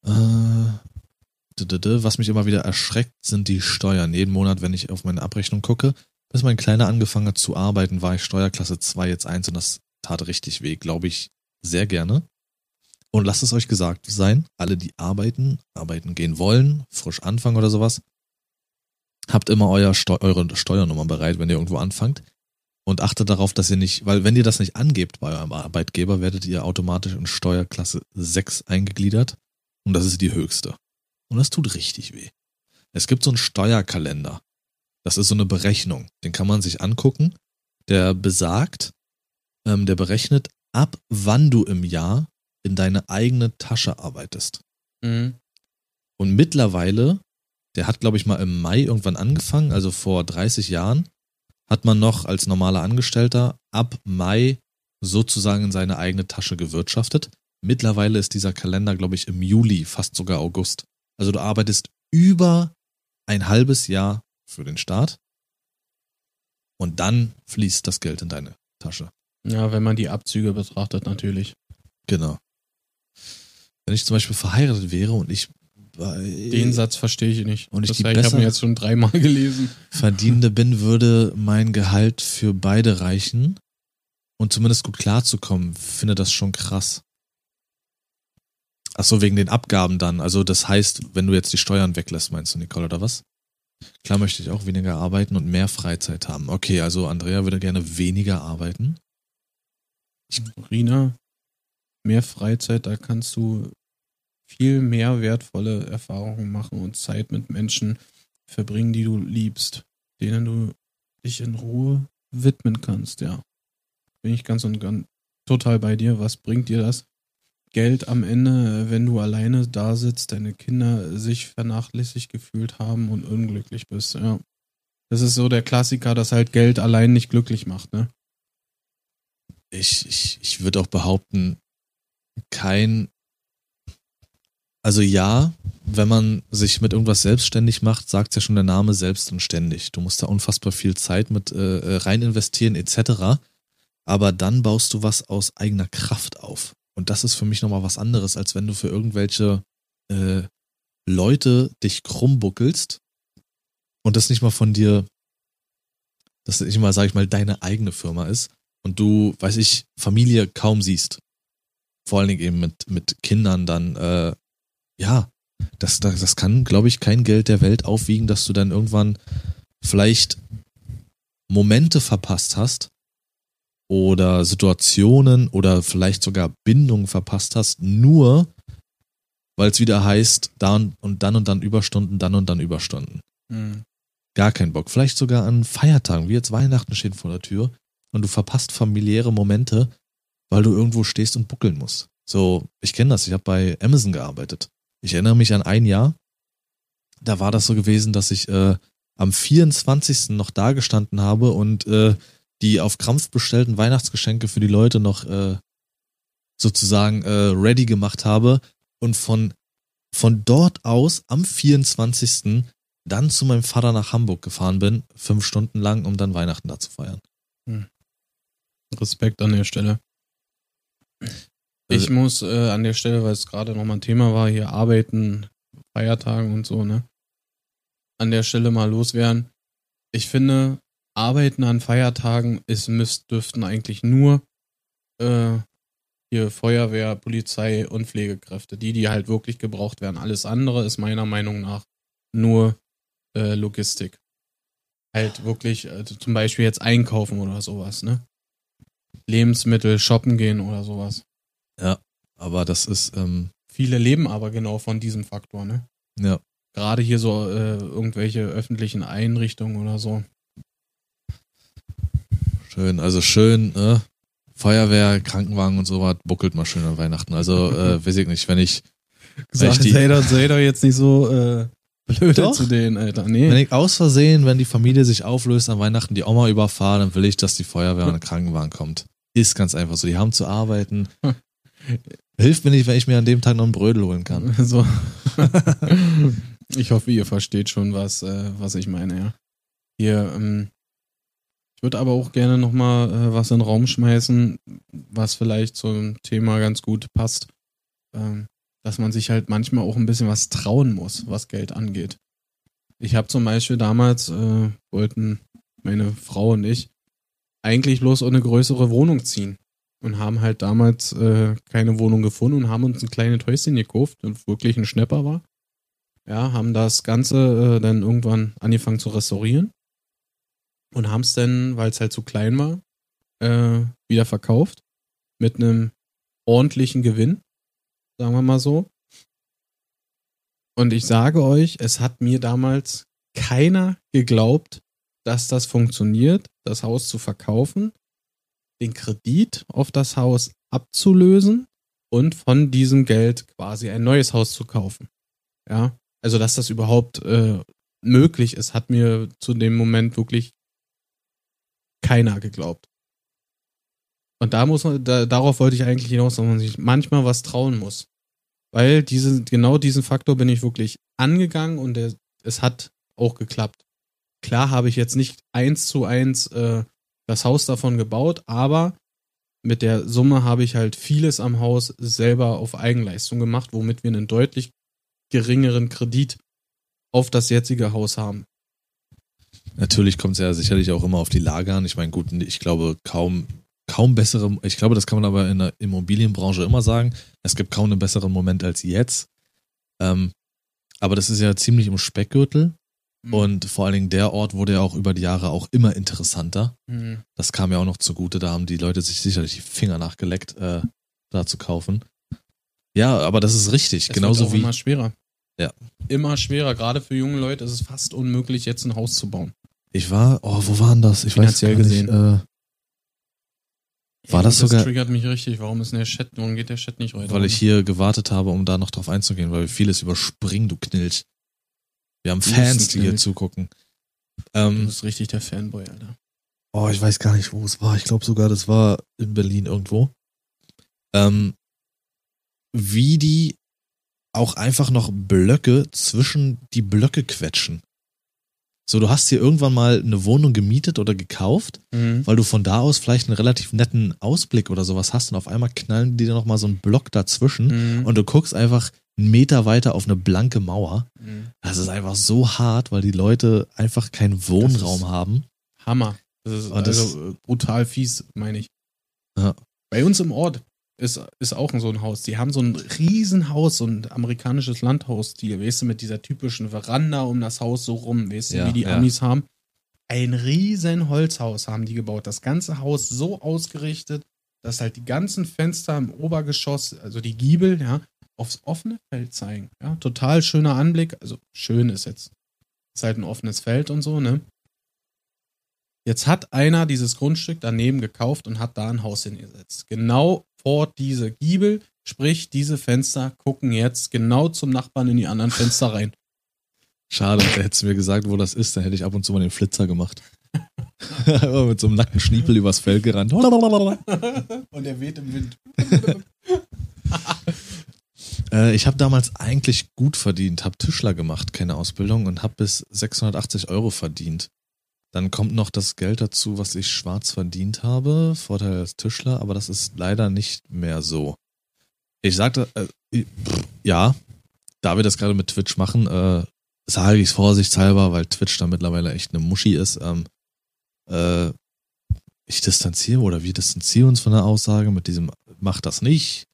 Äh, was mich immer wieder erschreckt, sind die Steuern. Jeden Monat, wenn ich auf meine Abrechnung gucke, bis mein Kleiner angefangen hat zu arbeiten, war ich Steuerklasse 2, jetzt 1 und das tat richtig weh, glaube ich, sehr gerne. Und lasst es euch gesagt sein, alle, die arbeiten, arbeiten gehen wollen, frisch anfangen oder sowas, habt immer euer Steu eure Steuernummer bereit, wenn ihr irgendwo anfangt. Und achtet darauf, dass ihr nicht, weil wenn ihr das nicht angebt bei eurem Arbeitgeber, werdet ihr automatisch in Steuerklasse 6 eingegliedert. Und das ist die höchste. Und das tut richtig weh. Es gibt so einen Steuerkalender. Das ist so eine Berechnung. Den kann man sich angucken. Der besagt, ähm, der berechnet, ab wann du im Jahr in deine eigene Tasche arbeitest. Mhm. Und mittlerweile, der hat, glaube ich, mal im Mai irgendwann angefangen, also vor 30 Jahren, hat man noch als normaler Angestellter ab Mai sozusagen in seine eigene Tasche gewirtschaftet. Mittlerweile ist dieser Kalender, glaube ich, im Juli, fast sogar August. Also du arbeitest über ein halbes Jahr für den Staat und dann fließt das Geld in deine Tasche. Ja, wenn man die Abzüge betrachtet, natürlich. Genau. Wenn ich zum Beispiel verheiratet wäre und ich Den Satz verstehe ich nicht. Und ich das die heißt, ich habe ihn jetzt schon dreimal gelesen. Verdienende bin, würde mein Gehalt für beide reichen und zumindest gut klarzukommen, finde das schon krass. Ach so, wegen den Abgaben dann. Also das heißt, wenn du jetzt die Steuern weglässt, meinst du, Nicole, oder was? Klar möchte ich auch weniger arbeiten und mehr Freizeit haben. Okay, also Andrea würde gerne weniger arbeiten. Rina, mehr Freizeit, da kannst du viel mehr wertvolle Erfahrungen machen und Zeit mit Menschen verbringen, die du liebst, denen du dich in Ruhe widmen kannst, ja. Bin ich ganz und ganz total bei dir. Was bringt dir das? Geld am Ende, wenn du alleine da sitzt, deine Kinder sich vernachlässigt gefühlt haben und unglücklich bist, ja. Das ist so der Klassiker, dass halt Geld allein nicht glücklich macht, ne? Ich, ich, ich würde auch behaupten, kein. Also ja, wenn man sich mit irgendwas selbstständig macht, sagt ja schon der Name selbst und ständig. Du musst da unfassbar viel Zeit mit äh, äh, rein investieren etc. Aber dann baust du was aus eigener Kraft auf. Und das ist für mich nochmal was anderes, als wenn du für irgendwelche äh, Leute dich krummbuckelst und das nicht mal von dir, das nicht mal, sag ich mal, deine eigene Firma ist und du, weiß ich, Familie kaum siehst. Vor allen Dingen eben mit, mit Kindern dann, äh, ja, das, das, das kann, glaube ich, kein Geld der Welt aufwiegen, dass du dann irgendwann vielleicht Momente verpasst hast oder Situationen oder vielleicht sogar Bindungen verpasst hast, nur weil es wieder heißt, da und, dann und dann Überstunden, dann und dann Überstunden. Hm. Gar keinen Bock. Vielleicht sogar an Feiertagen, wie jetzt Weihnachten stehen vor der Tür und du verpasst familiäre Momente, weil du irgendwo stehst und buckeln musst. So, ich kenne das, ich habe bei Amazon gearbeitet. Ich erinnere mich an ein Jahr, da war das so gewesen, dass ich äh, am 24. noch da gestanden habe und äh, die auf Krampf bestellten Weihnachtsgeschenke für die Leute noch äh, sozusagen äh, ready gemacht habe und von, von dort aus am 24. dann zu meinem Vater nach Hamburg gefahren bin, fünf Stunden lang, um dann Weihnachten da zu feiern. Respekt an der Stelle. Ich Also- muss äh, an der Stelle, weil es gerade nochmal ein Thema war, hier arbeiten, Feiertagen und so, ne? An der Stelle mal loswerden. Ich finde, Arbeiten an Feiertagen ist müsst, dürften eigentlich nur äh, hier Feuerwehr, Polizei und Pflegekräfte, die, die halt wirklich gebraucht werden. Alles andere ist meiner Meinung nach nur äh, Logistik. Halt wirklich, also zum Beispiel jetzt einkaufen oder sowas, ne? Lebensmittel shoppen gehen oder sowas. Aber das ist, ähm, Viele leben aber genau von diesem Faktor, ne? ja, Gerade hier so äh, irgendwelche öffentlichen Einrichtungen oder so. Schön, also schön, äh, Feuerwehr, Krankenwagen und so was, buckelt mal schön an Weihnachten. Also, äh, weiß ich nicht, wenn ich, wenn ich, Sag, die, sei, doch, sei doch jetzt nicht so äh, blöd Doch. zu denen, Alter. Nee. wenn ich aus Versehen, wenn die Familie sich auflöst an Weihnachten, die Oma überfahre, dann will ich, dass die Feuerwehr und der Krankenwagen kommt. Ist ganz einfach so. Die haben zu arbeiten. Hilft mir nicht, wenn ich mir an dem Tag noch einen Brödel holen kann. So. ich hoffe, ihr versteht schon, was, äh, was ich meine, ja. Hier, ähm, ich würde aber auch gerne nochmal äh, was in den Raum schmeißen, was vielleicht zum Thema ganz gut passt. Ähm, dass man sich halt manchmal auch ein bisschen was trauen muss, was Geld angeht. Ich habe zum Beispiel damals, äh, wollten meine Frau und ich eigentlich bloß eine größere Wohnung ziehen und haben halt damals äh, keine Wohnung gefunden und haben uns ein kleines Häuschen gekauft und wirklich ein Schnepper war. Ja, haben das Ganze äh, dann irgendwann angefangen zu restaurieren und haben es dann, weil es halt zu klein war, äh, wieder verkauft mit einem ordentlichen Gewinn, sagen wir mal so. Und ich sage euch, es hat mir damals keiner geglaubt, dass das funktioniert, das Haus zu verkaufen, den Kredit auf das Haus abzulösen und von diesem Geld quasi ein neues Haus zu kaufen. Ja, also dass das überhaupt äh, möglich ist, hat mir zu dem Moment wirklich keiner geglaubt. Und da muss man, da, darauf wollte ich eigentlich hinaus, dass man sich manchmal was trauen muss. Weil diese, genau diesen Faktor bin ich wirklich angegangen und der, es hat auch geklappt. Klar habe ich jetzt nicht eins zu eins äh, das Haus davon gebaut, aber mit der Summe habe ich halt vieles am Haus selber auf Eigenleistung gemacht, womit wir einen deutlich geringeren Kredit auf das jetzige Haus haben. Natürlich kommt es ja sicherlich auch immer auf die Lage an. Ich meine, gut, ich glaube kaum, kaum bessere, ich glaube, das kann man aber in der Immobilienbranche immer sagen. Es gibt kaum einen besseren Moment als jetzt. Ähm, aber das ist ja ziemlich im Speckgürtel. Und vor allen Dingen der Ort wurde ja auch über die Jahre auch immer interessanter. Mhm. Das kam ja auch noch zugute. Da haben die Leute sich sicherlich die Finger nachgeleckt, äh, da zu kaufen. Ja, aber das ist richtig. Es Genauso wird auch wie. immer schwerer. Ja. Immer schwerer. Gerade für junge Leute ist es fast unmöglich, jetzt ein Haus zu bauen. Ich war, oh, wo waren das? Ich weiß Finanziell gar nicht. gesehen. Äh, War das sogar- Das triggert mich richtig. Warum ist denn der Chat, warum geht der Chat nicht weiter? weil ich hier gewartet habe, um da noch drauf einzugehen, weil wir vieles überspringen, du Knilch. Wir haben Du Fans, die hier zugucken. Du Ähm, bist richtig der Fanboy, Alter. oh, ich weiß gar nicht, wo es war. Ich glaube sogar, das war in Berlin irgendwo. Ähm, wie die auch einfach noch Blöcke zwischen die Blöcke quetschen. So, du hast hier irgendwann mal eine Wohnung gemietet oder gekauft, Mhm. weil du von da aus vielleicht einen relativ netten Ausblick oder sowas hast und auf einmal knallen die dir nochmal so einen Block dazwischen Mhm. und du guckst einfach einen Meter weiter auf eine blanke Mauer. Mhm. Das ist einfach so hart, weil die Leute einfach keinen Wohnraum haben. Hammer. Das ist Und das- also äh, brutal fies, meine ich. Ja. Bei uns im Ort ist, ist auch so ein Haus. Die haben so ein Riesenhaus, so ein amerikanisches Landhausstil, weißt du, mit dieser typischen Veranda um das Haus so rum, weißt du, Ja, wie die ja. Amis haben. Ein riesen Holzhaus haben die gebaut. Das ganze Haus so ausgerichtet, dass halt die ganzen Fenster im Obergeschoss, also die Giebel, ja, aufs offene Feld zeigen. Ja, total schöner Anblick. Also schön ist jetzt, ist halt ein offenes Feld und so, ne? Jetzt hat einer dieses Grundstück daneben gekauft und hat da ein Haus hingesetzt. Genau vor diese Giebel, sprich diese Fenster gucken jetzt genau zum Nachbarn in die anderen Fenster rein. Schade, hättest du mir gesagt, wo das ist, dann hätte ich ab und zu mal den Flitzer gemacht. Aber mit so einem nackten Schniepel übers Feld gerannt. Und er weht im Wind. Äh, ich habe damals eigentlich gut verdient, habe Tischler gemacht, keine Ausbildung und habe bis 680 Euro verdient. Dann kommt noch das Geld dazu, was ich schwarz verdient habe, Vorteil als Tischler, aber das ist leider nicht mehr so. Ich sagte, äh, ja, da wir das gerade mit Twitch machen, äh, sage ich es vorsichtshalber, weil Twitch da mittlerweile echt eine Muschi ist. Ähm, äh, ich distanziere oder wir distanzieren uns von der Aussage mit diesem, macht das nicht.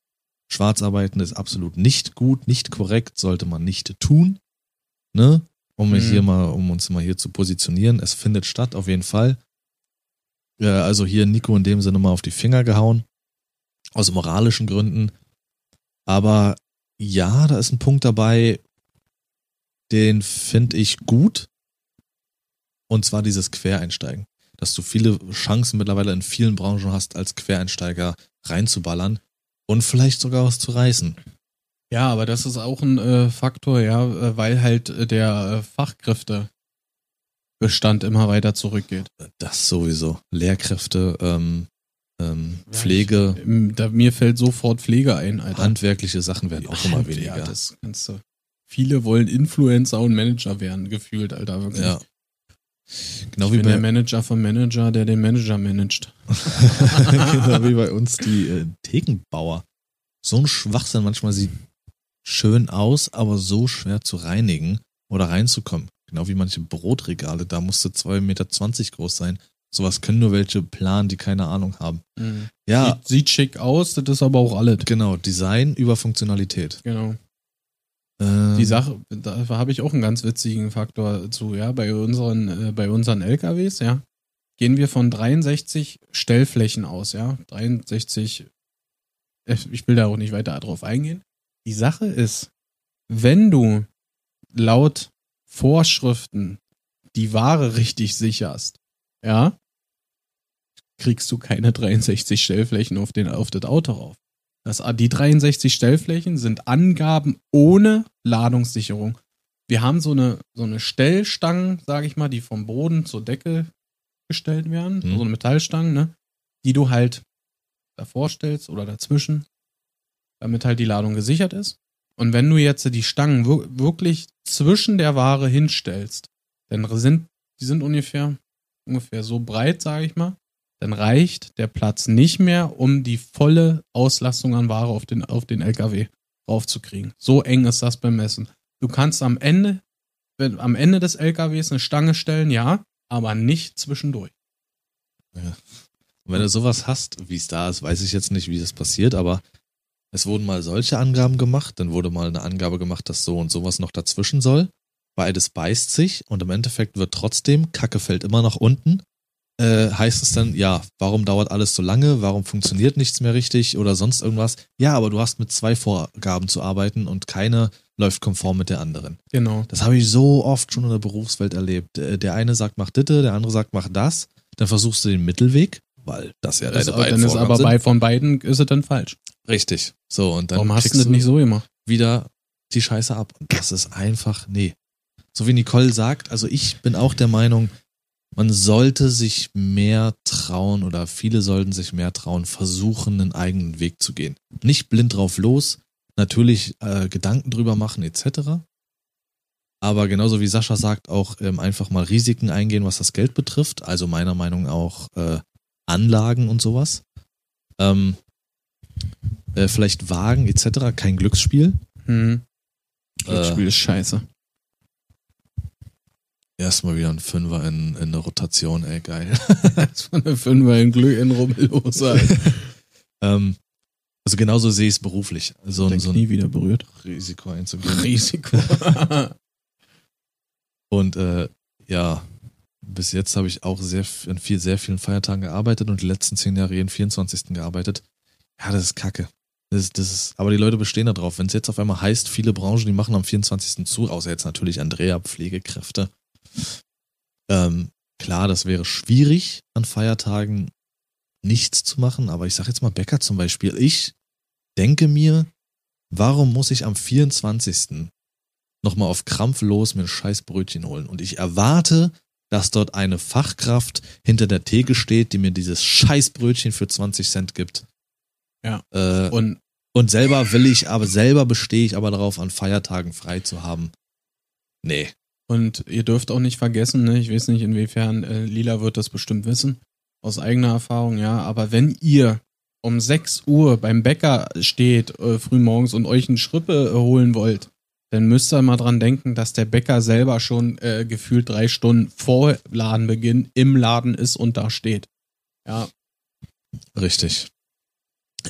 Schwarzarbeiten ist absolut nicht gut, nicht korrekt, sollte man nicht tun. Ne? Um Mhm. hier mal, um uns mal hier zu positionieren. Es findet statt, auf jeden Fall. Äh, also hier Nico in dem Sinne mal auf die Finger gehauen. Aus moralischen Gründen. Aber ja, da ist ein Punkt dabei, den finde ich gut. Und zwar dieses Quereinsteigen. dass du viele Chancen mittlerweile in vielen Branchen hast, als Quereinsteiger reinzuballern und vielleicht sogar was zu reißen. Ja, aber das ist auch ein äh, Faktor, ja, äh, weil halt äh, der äh, Fachkräftebestand immer weiter zurückgeht. Das sowieso. Lehrkräfte, ähm, ähm, Pflege, Ich, ähm, da, mir fällt sofort Pflege ein, Alter. handwerkliche Sachen werden auch immer weniger. Ja, das kannst du. Viele wollen Influencer und Manager werden, gefühlt, Alter. Wirklich. Ja. Genau ich wie bin der bei, Manager vom Manager, der den Manager managt. genau wie bei uns die äh, Thekenbauer. So ein Schwachsinn manchmal sieht schön aus, aber so schwer zu reinigen oder reinzukommen. Genau wie manche Brotregale, da musste 2,20 Meter groß sein. Sowas können nur welche planen, die keine Ahnung haben. Ja, Sieht, sieht schick aus, das ist aber auch alles. genau, Design über Funktionalität. Genau. Ähm, Die Sache, da habe ich auch einen ganz witzigen Faktor zu, ja, bei unseren, äh, bei unseren LKWs, ja, gehen wir von 63 Stellflächen aus, ja, 63, äh, ich will da auch nicht weiter drauf eingehen. Die Sache ist, wenn du laut Vorschriften die Ware richtig sicherst, ja, kriegst du keine 63 Stellflächen auf, den, auf das Auto rauf. Das, die 63 Stellflächen sind Angaben ohne Ladungssicherung. Wir haben so eine, so eine Stellstangen, sage ich mal, die vom Boden zur Decke gestellt werden, Mhm. so eine Metallstangen, ne, die du halt davor stellst oder dazwischen, damit halt die Ladung gesichert ist. Und wenn du jetzt die Stangen wir- wirklich zwischen der Ware hinstellst, dann sind die sind ungefähr ungefähr so breit, sage ich mal, dann reicht der Platz nicht mehr, um die volle Auslastung an Ware auf den, auf den LKW raufzukriegen. So eng ist das beim Messen. Du kannst am Ende, wenn, am Ende des LKWs eine Stange stellen, ja, aber nicht zwischendurch. Und wenn du sowas hast, wie es da ist, weiß ich jetzt nicht, wie das passiert, aber es wurden mal solche Angaben gemacht, dann wurde mal eine Angabe gemacht, dass so und sowas noch dazwischen soll. Beides beißt sich und im Endeffekt wird trotzdem, Kacke fällt immer nach unten. Äh, heißt es dann, ja, warum dauert alles so lange? Warum funktioniert nichts mehr richtig oder sonst irgendwas? Ja, aber du hast mit zwei Vorgaben zu arbeiten und keine läuft konform mit der anderen. Genau. Das habe ich so oft schon in der Berufswelt erlebt. Äh, Der eine sagt, mach ditte, der andere sagt, mach das. Dann versuchst du den Mittelweg, weil das ja deine beiden dann ist aber sind. bei von beiden ist es dann falsch. Richtig. So, und dann Warum hast du das nicht so gemacht? wieder die Scheiße ab. Und das ist einfach, nee. So wie Nicole sagt, also ich bin auch der Meinung, man sollte sich mehr trauen oder viele sollten sich mehr trauen, versuchen, einen eigenen Weg zu gehen. Nicht blind drauf los, natürlich äh, Gedanken drüber machen etc. Aber genauso wie Sascha sagt, auch ähm, einfach mal Risiken eingehen, was das Geld betrifft. Also meiner Meinung nach auch äh, Anlagen und sowas. Ähm, äh, vielleicht Wagen etc. Kein Glücksspiel. Hm. Äh. Das Spiel ist scheiße. Erstmal wieder ein Fünfer in, in der Rotation, ey, geil. War eine Fünfer in Glück in Rubbelloser. ähm, also genauso sehe ich es beruflich. So, Der ein- so ein Knie wieder berührt. Risiko einzugehen. Risiko. Und äh, ja, bis jetzt habe ich auch sehr in viel, sehr vielen Feiertagen gearbeitet und die letzten zehn Jahre jeden 24. gearbeitet. Ja, das ist kacke. Das ist, das ist, aber die Leute bestehen da drauf. Wenn es jetzt auf einmal heißt, viele Branchen, die machen am 24. zu, außer jetzt natürlich Andrea, Pflegekräfte. Ähm, klar, das wäre schwierig, an Feiertagen nichts zu machen, aber ich sage jetzt mal Bäcker zum Beispiel. Ich denke mir, warum muss ich am 24. nochmal auf Krampf los mir ein scheiß Brötchen holen? Und ich erwarte, dass dort eine Fachkraft hinter der Theke steht, die mir dieses scheiß Brötchen für 20 Cent gibt. Ja. Äh, Und und selber will ich, aber selber bestehe ich aber darauf, an Feiertagen frei zu haben. Nee. Und ihr dürft auch nicht vergessen, ne, ich weiß nicht, inwiefern äh, Lila wird das bestimmt wissen, aus eigener Erfahrung, ja, aber wenn ihr um 6 Uhr beim Bäcker steht, äh, frühmorgens und euch einen Schrippe äh, holen wollt, dann müsst ihr mal dran denken, dass der Bäcker selber schon äh, gefühlt drei Stunden vor Ladenbeginn im Laden ist und da steht. Ja, Richtig.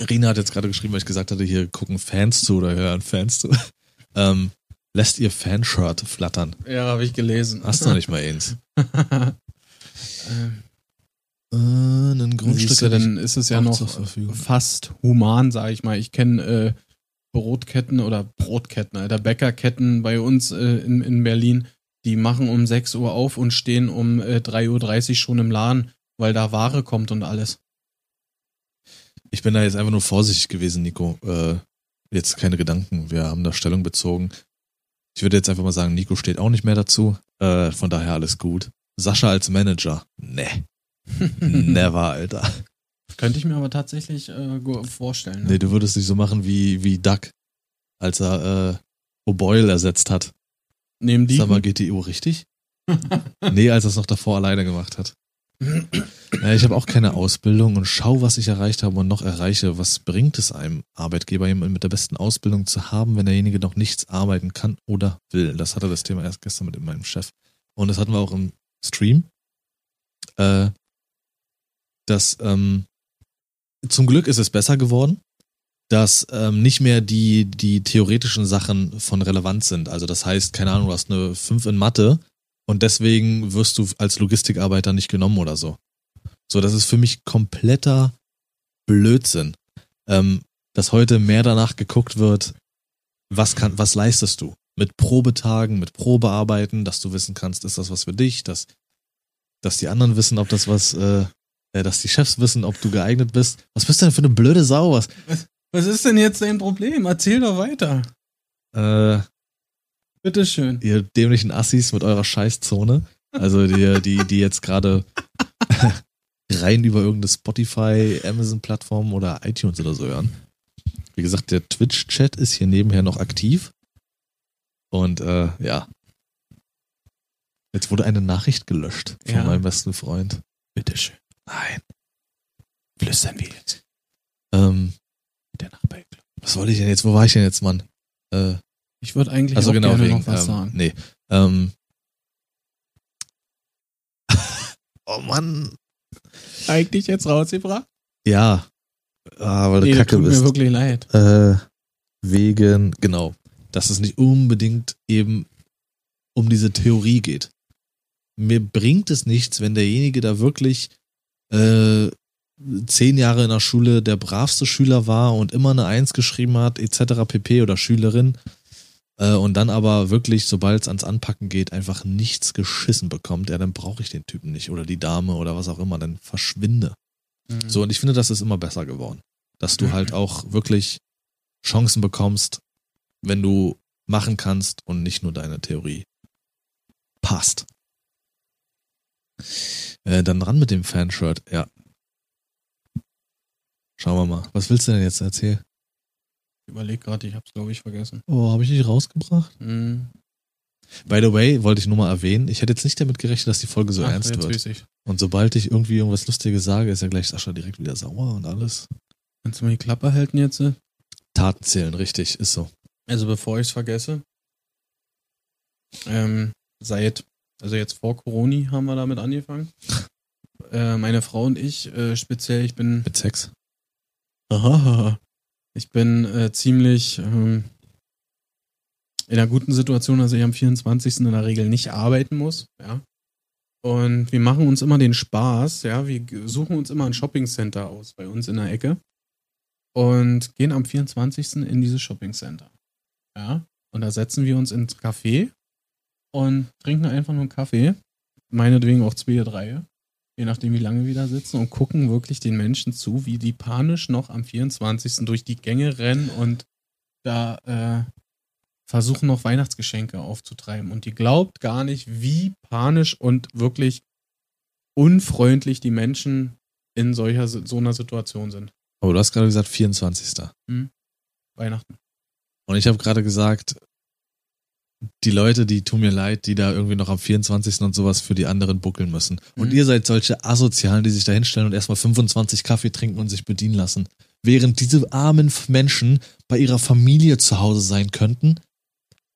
Rina hat jetzt gerade geschrieben, weil ich gesagt hatte, hier gucken Fans zu oder hören Fans zu. Ähm, lässt ihr Fanshirt flattern? ja, habe ich gelesen. Hast du noch nicht mal eins? Ähm, Äh, ein Grundstück du, dann ist es ja noch fast human, sage ich mal. Ich kenne äh, Brotketten oder Brotketten, Alter, Bäckerketten bei uns äh, in, in Berlin. Die machen um 6 Uhr auf und stehen um äh, 3.30 Uhr schon im Laden, weil da Ware kommt und alles. Ich bin da jetzt einfach nur vorsichtig gewesen, Nico. Äh, jetzt keine Gedanken. Wir haben da Stellung bezogen. Ich würde jetzt einfach mal sagen, Nico steht auch nicht mehr dazu. Äh, von daher alles gut. Sascha als Manager. Nee. Never, Alter. Könnte ich mir aber tatsächlich äh, vorstellen. Ne? Nee, du würdest dich so machen wie, wie Duck, als er äh, O'Boyle ersetzt hat. Neben die. Sag mal, GTO richtig? nee, als er es noch davor alleine gemacht hat. Ja, ich habe auch keine Ausbildung und schau, was ich erreicht habe und noch erreiche. Was bringt es einem Arbeitgeber, jemanden mit der besten Ausbildung zu haben, wenn derjenige noch nichts arbeiten kann oder will? Das hatte das Thema erst gestern mit meinem Chef. Und das hatten wir auch im Stream. Äh, dass ähm, zum Glück ist es besser geworden, dass ähm, nicht mehr die, die theoretischen Sachen von Relevanz sind. Also das heißt, keine Ahnung, du hast eine 5 in Mathe und deswegen wirst du als Logistikarbeiter nicht genommen oder so. So, das ist für mich kompletter Blödsinn. Ähm, dass heute mehr danach geguckt wird, was kann, was leistest du? Mit Probetagen, mit Probearbeiten, dass du wissen kannst, ist das was für dich, dass, dass die anderen wissen, ob das was, äh, äh, dass die Chefs wissen, ob du geeignet bist. Was bist du denn für eine blöde Sau? Was, Was ist denn jetzt dein Problem? Erzähl doch weiter. äh, Bitteschön. ihr dämlichen Assis mit eurer Scheißzone. Also die, die, die jetzt gerade rein über irgendeine Spotify, Amazon-Plattform oder iTunes oder so hören. Wie gesagt, der Twitch-Chat ist hier nebenher noch aktiv. Und äh, ja. Jetzt wurde eine Nachricht gelöscht von Ja. meinem besten Freund. Bitteschön. Nein. Flüstern wir jetzt. Ähm, Der Nachbar. was wollte ich denn jetzt? Wo war ich denn jetzt, Mann? Äh, Ich würde eigentlich also auch genau, gerne wegen, noch was ähm, sagen. Nee. Ähm, oh Mann. Eigentlich jetzt rausgebracht? Ja. Ah, weil du kacke tut bist. mir wirklich leid. Äh, wegen, genau, dass es nicht unbedingt eben um diese Theorie geht. Mir bringt es nichts, wenn derjenige da wirklich äh, zehn Jahre in der Schule der bravste Schüler war und immer eine Eins geschrieben hat, etc. pp. oder Schülerin, äh, und dann aber wirklich, sobald es ans Anpacken geht, einfach nichts geschissen bekommt, ja, dann brauche ich den Typen nicht oder die Dame oder was auch immer, dann verschwinde. Mhm. So, und ich finde, das ist immer besser geworden. Dass du halt auch wirklich Chancen bekommst, wenn du machen kannst und nicht nur deine Theorie passt. Äh, dann ran mit dem Fanshirt, ja. Schauen wir mal. Was willst du denn jetzt erzählen? Überleg gerade, ich hab's glaube ich vergessen. Oh, habe ich dich rausgebracht? Mhm. By the way, wollte ich nur mal erwähnen, ich hätte jetzt nicht damit gerechnet, dass die Folge so Ach, ernst wird. ich. Und sobald ich irgendwie irgendwas Lustiges sage, ist ja gleich Sascha direkt wieder sauer und alles. Kannst du mir die Klappe halten jetzt? Taten zählen, richtig, ist so. Also bevor ich es vergesse, ähm, seit, also jetzt vor Corona haben wir damit angefangen. äh, meine Frau und ich, äh, speziell, ich bin, Mit Sex. Ich bin äh, ziemlich ähm, in einer guten Situation, dass ich am 24. in der Regel nicht arbeiten muss, ja. Und wir machen uns immer den Spaß, ja, wir suchen uns immer ein Shoppingcenter aus bei uns in der Ecke und gehen am 24. in dieses Shoppingcenter. Ja, und da setzen wir uns ins Café und trinken einfach nur einen Kaffee, meinetwegen auch zwei, drei, je nachdem wie lange wir da sitzen und gucken wirklich den Menschen zu, wie die panisch noch am 24. durch die Gänge rennen und da äh, versuchen noch Weihnachtsgeschenke aufzutreiben. Und die glaubt gar nicht, wie panisch und wirklich unfreundlich die Menschen in solcher so einer Situation sind. Aber du hast gerade gesagt 24. Weihnachten. Und ich habe gerade gesagt, die Leute, die tun mir leid, die da irgendwie noch am 24. und sowas für die anderen buckeln müssen. Und Mhm. ihr seid solche Asozialen, die sich da hinstellen und erstmal 25 Kaffee trinken und sich bedienen lassen. Während diese armen Menschen bei ihrer Familie zu Hause sein könnten.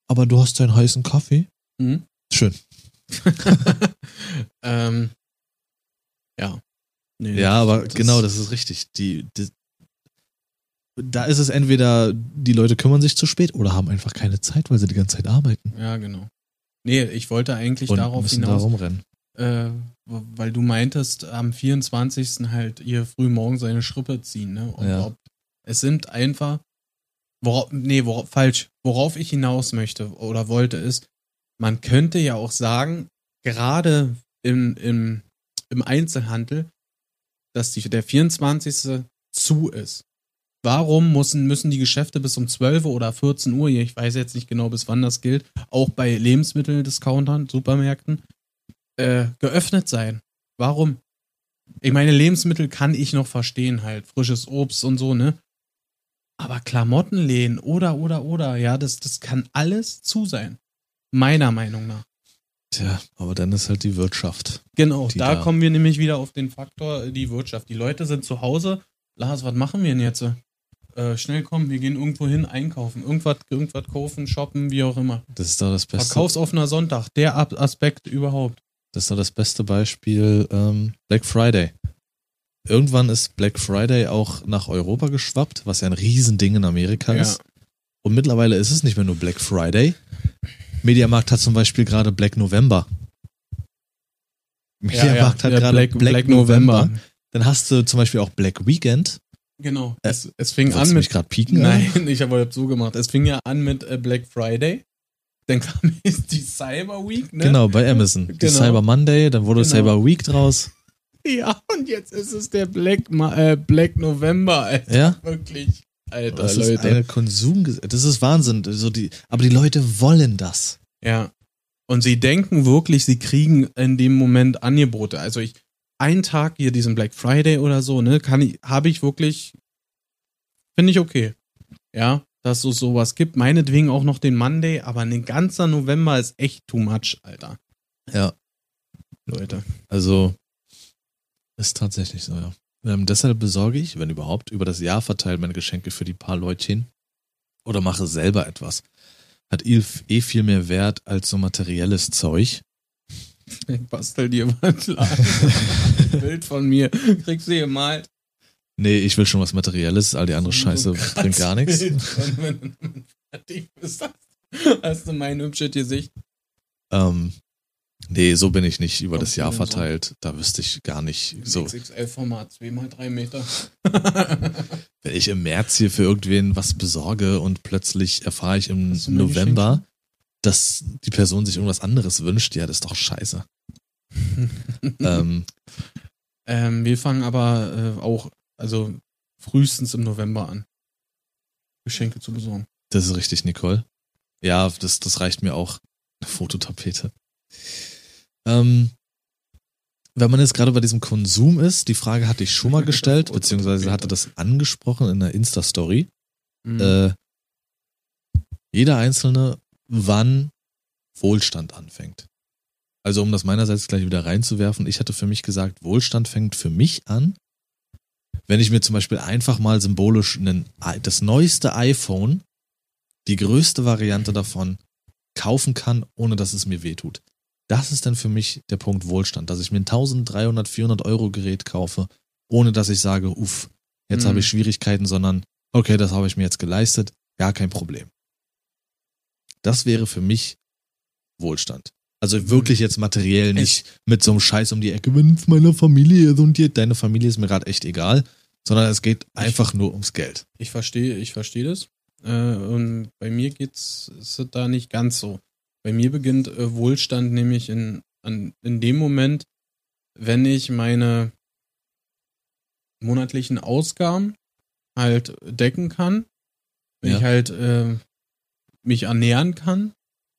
Aber du hast deinen heißen Kaffee? Mhm. Schön. ähm, ja. Nee, Ja, aber genau, das ist richtig. Die, die, da ist es entweder, die Leute kümmern sich zu spät oder haben einfach keine Zeit, weil sie die ganze Zeit arbeiten. Ja, genau. Nee, ich wollte eigentlich Und darauf müssen da hinaus, rumrennen. äh, weil du meintest, am 24. halt ihr früh morgen seine Schrippe ziehen, ne? Und Ja. ob, es sind einfach, worauf, nee, worauf, falsch, worauf ich hinaus möchte oder wollte ist, man könnte ja auch sagen, gerade im, im, im Einzelhandel, dass die, der 24. zu ist. Warum müssen, müssen die Geschäfte bis um 12 oder 14 Uhr, ich weiß jetzt nicht genau, bis wann das gilt, auch bei Lebensmitteldiscountern, Supermärkten, äh, geöffnet sein? Warum? Ich meine, Lebensmittel kann ich noch verstehen, halt, frisches Obst und so, ne? Aber Klamottenläden oder, oder, oder, ja, das, das kann alles zu sein. Meiner Meinung nach. Tja, aber dann ist halt die Wirtschaft. Genau, Die da, da- kommen wir nämlich wieder auf den Faktor, die Wirtschaft. Die Leute sind zu Hause. Lars, was machen wir denn jetzt? Äh, schnell kommen, wir gehen irgendwo hin einkaufen. Irgendwas, irgendwas kaufen, shoppen, wie auch immer. Das ist doch das beste. Verkaufsoffener Sonntag, der Aspekt überhaupt. Das ist doch das beste Beispiel ähm, Black Friday. Irgendwann ist Black Friday auch nach Europa geschwappt, was ja ein Riesending in Amerika Ja. ist. Und mittlerweile ist es nicht mehr nur Black Friday. Mediamarkt hat zum Beispiel gerade Black November. Mediamarkt hat ja, gerade Black, Black, November. Dann hast du zum Beispiel auch Black Weekend. Genau. Es, es fing an du mich mit. gerade pieken? Nein, ich habe so gemacht. Es fing ja an mit äh, Black Friday. Dann kam jetzt die Cyber Week, ne? Genau, bei Amazon. Die Genau. Cyber Monday, dann wurde Genau. Cyber Week draus. Ja, und jetzt ist es der Black, Ma äh, Black November, Alter. Ja. Wirklich. Alter, Das ist Leute. eine Konsum, das ist Wahnsinn. So die, aber die Leute wollen das. Ja. Und sie denken wirklich, sie kriegen in dem Moment Angebote. Also ich, einen Tag hier diesen Black Friday oder so, ne, kann ich, habe ich wirklich, finde ich okay. Ja, dass es sowas gibt. Meinetwegen auch noch den Monday, aber ein ganzer November ist echt too much, Alter. Ja. Leute. Also ist tatsächlich so, ja. Ähm, deshalb besorge ich, wenn überhaupt, über das Jahr verteilt meine Geschenke für die paar Leutchen oder mache selber etwas. Hat eh eh viel mehr Wert als so materielles Zeug. Ich bastel dir was klar. Bild von mir. Kriegst du gemalt. Nee, ich will schon was Materielles, all die andere Scheiße So ein bringt gar nichts. Wenn du fertig bist, hast- hast du mein hübsches Gesicht. Ähm, nee, so bin ich nicht über Kommst das Jahr verteilt. Da wüsste ich gar nicht. So, XXL-Format, 2 mal 3 Meter. wenn ich im März hier für irgendwen was besorge und plötzlich erfahre ich im November, dass die Person sich irgendwas anderes wünscht, ja, das ist doch scheiße. ähm, ähm, wir fangen aber äh, auch, also frühestens im November an, Geschenke zu besorgen. das ist richtig, Nicole. Ja, das, das reicht mir auch. Eine Fototapete. Ähm, wenn man jetzt gerade bei diesem Konsum ist, die Frage hatte ich schon mal gestellt, beziehungsweise hatte das angesprochen in der Insta-Story. Mhm. Äh, jeder Einzelne, wann Wohlstand anfängt. Also um das meinerseits gleich wieder reinzuwerfen, ich hatte für mich gesagt, Wohlstand fängt für mich an, wenn ich mir zum Beispiel einfach mal symbolisch einen, das neueste iPhone, die größte Variante davon, kaufen kann, ohne dass es mir wehtut. Das ist dann für mich der Punkt Wohlstand, dass ich mir ein 1300, 400 Euro Gerät kaufe, ohne dass ich sage, uff, jetzt Mhm. habe ich Schwierigkeiten, sondern okay, das habe ich mir jetzt geleistet, ja, kein Problem. Das wäre für mich Wohlstand. Also wirklich jetzt materiell nicht mit so einem Scheiß um die Ecke, wenn es meiner Familie ist und dir, deine Familie ist mir gerade echt egal, sondern es geht einfach nur ums Geld. Ich verstehe, ich verstehe das. Äh, und bei mir geht's ist es da nicht ganz so. Bei mir beginnt äh, Wohlstand nämlich in, an, in dem Moment, wenn ich meine monatlichen Ausgaben halt decken kann, wenn Ja. ich halt äh, mich ernähren kann,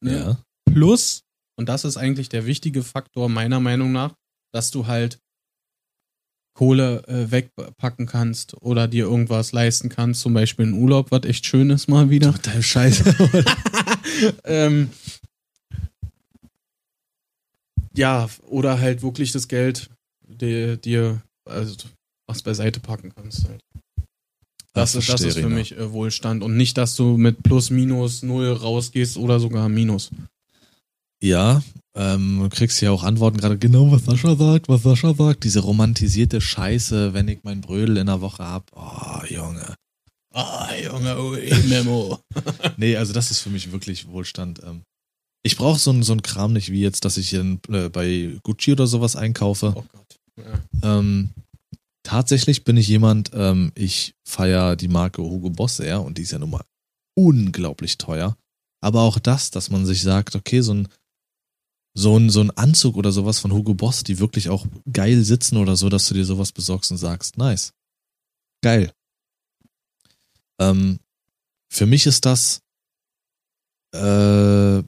ne? Ja. plus, und das ist eigentlich der wichtige Faktor meiner Meinung nach, dass du halt Kohle äh, wegpacken kannst oder dir irgendwas leisten kannst, zum Beispiel einen Urlaub, was echt schön ist mal wieder. Dein Scheiß. ähm, ja, oder halt wirklich das Geld dir, dir also, was beiseite packen kannst. Halt. Das, ist, das ist für mich äh, Wohlstand und nicht, dass du mit plus, minus, null rausgehst oder sogar minus. Ja, ähm, du kriegst ja auch Antworten gerade genau, was Sascha sagt, was Sascha sagt. Diese romantisierte Scheiße, wenn ich mein Brödel in der Woche hab. Oh, Junge. Ah, Junge, ui, Memo. Nee, also das ist für mich wirklich Wohlstand. Ähm, ich brauche so ein so ein Kram nicht wie jetzt, dass ich in, äh, bei Gucci oder sowas einkaufe. Oh Gott. Ja. Ähm, tatsächlich bin ich jemand, ähm, ich feiere die Marke Hugo Boss sehr und die ist ja nun mal unglaublich teuer. Aber auch das, dass man sich sagt, okay, so ein, so ein, so ein Anzug oder sowas von Hugo Boss, die wirklich auch geil sitzen oder so, dass du dir sowas besorgst und sagst, nice. Geil. Ähm, für mich ist das, äh,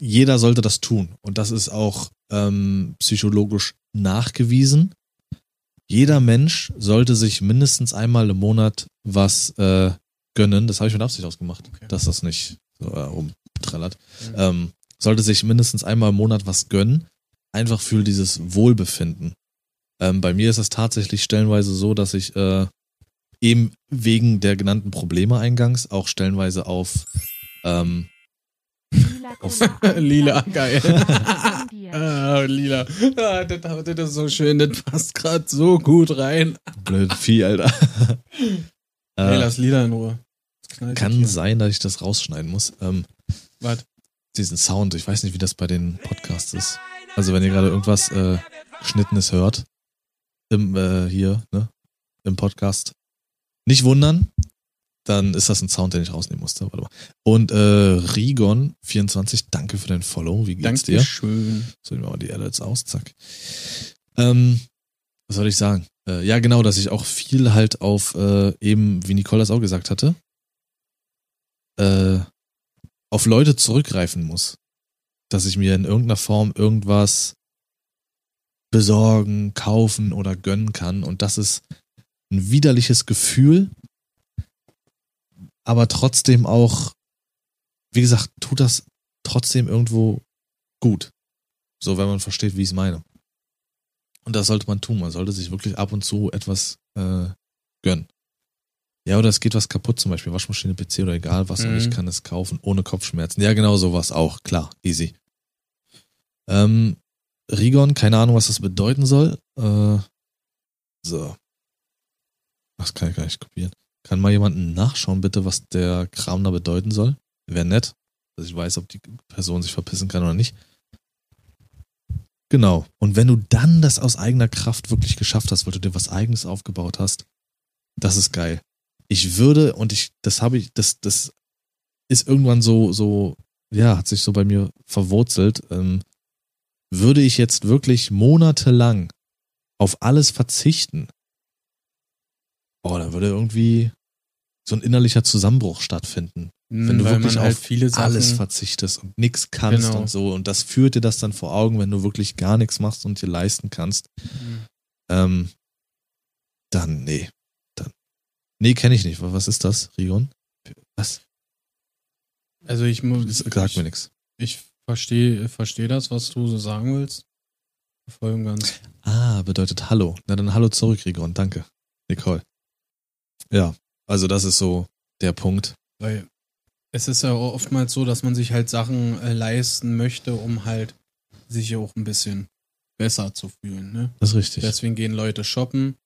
jeder sollte das tun. Und das ist auch ähm, psychologisch nachgewiesen. Jeder Mensch sollte sich mindestens einmal im Monat was äh, gönnen. Das habe ich mit Absicht ausgemacht, Okay. dass das nicht so äh, rumtrellert. Mhm. Ähm, sollte sich mindestens einmal im Monat was gönnen. Einfach für dieses Wohlbefinden. Ähm, bei mir ist es tatsächlich stellenweise so, dass ich äh, eben wegen der genannten Probleme eingangs auch stellenweise auf ähm, Lila, Lila, geil. Ah, lila. Ah, das, das ist so schön, das passt gerade so gut rein. blöd Vieh, Alter. Hey, äh, lass Lila in Ruhe. Kann sein, dass ich das rausschneiden muss. Ähm, Was? diesen Sound, ich weiß nicht, wie das bei den Podcasts ist. Also wenn ihr gerade irgendwas äh, Geschnittenes hört, im, äh, hier, ne, im Podcast, nicht wundern, dann ist das ein Sound, den ich rausnehmen musste. Warte mal. Und äh, Rigon24, danke für dein Follow. Wie geht's dir? Dankeschön. So, nehmen wir mal die Edits aus, zack. Ähm, was soll ich sagen? Äh, ja, genau, dass ich auch viel halt auf äh, eben, wie Nicole das auch gesagt hatte, äh, auf Leute zurückgreifen muss. Dass ich mir in irgendeiner Form irgendwas besorgen, kaufen oder gönnen kann. Und das ist ein widerliches Gefühl, aber trotzdem auch, wie gesagt, tut das trotzdem irgendwo gut. So, wenn man versteht, wie ich es meine. Und das sollte man tun. Man sollte sich wirklich ab und zu etwas äh, gönnen. Ja, oder es geht was kaputt, zum Beispiel Waschmaschine, PC oder egal was, und Mhm. ich kann es kaufen ohne Kopfschmerzen. Ja, genau sowas auch, klar, easy. Ähm, Rigon, keine Ahnung, was das bedeuten soll. Äh, so. Das kann ich gar nicht kopieren. Kann mal jemanden nachschauen, bitte, was der Kram da bedeuten soll? Wäre nett, dass ich weiß, ob die Person sich verpissen kann oder nicht. Genau. Und wenn du dann das aus eigener Kraft wirklich geschafft hast, weil du dir was eigenes aufgebaut hast, das ist geil. Ich würde, und ich, das habe ich, das, das ist irgendwann so, so, ja, hat sich so bei mir verwurzelt. Ähm, würde ich jetzt wirklich monatelang auf alles verzichten, oh, dann würde irgendwie so ein innerlicher Zusammenbruch stattfinden wenn du wirklich man halt auf viele Sachen, alles verzichtest und nichts kannst Genau. und so. Und das führt dir das dann vor Augen, wenn du wirklich gar nichts machst und dir leisten kannst. Mhm. Ähm, dann, nee. Dann. Nee, kenne ich nicht. Was ist das, Rigon? Was? Also ich muss, Sag mir nichts. ich verstehe versteh das, was du so sagen willst. Voll ganz. Ah, bedeutet Hallo. Na dann Hallo zurück, Rigon. Danke. Nicole. Ja, also das ist so der Punkt. Weil es ist ja oftmals so, dass man sich halt Sachen äh, leisten möchte, um halt sich auch ein bisschen besser zu fühlen. Ne? Das ist richtig. Deswegen gehen Leute shoppen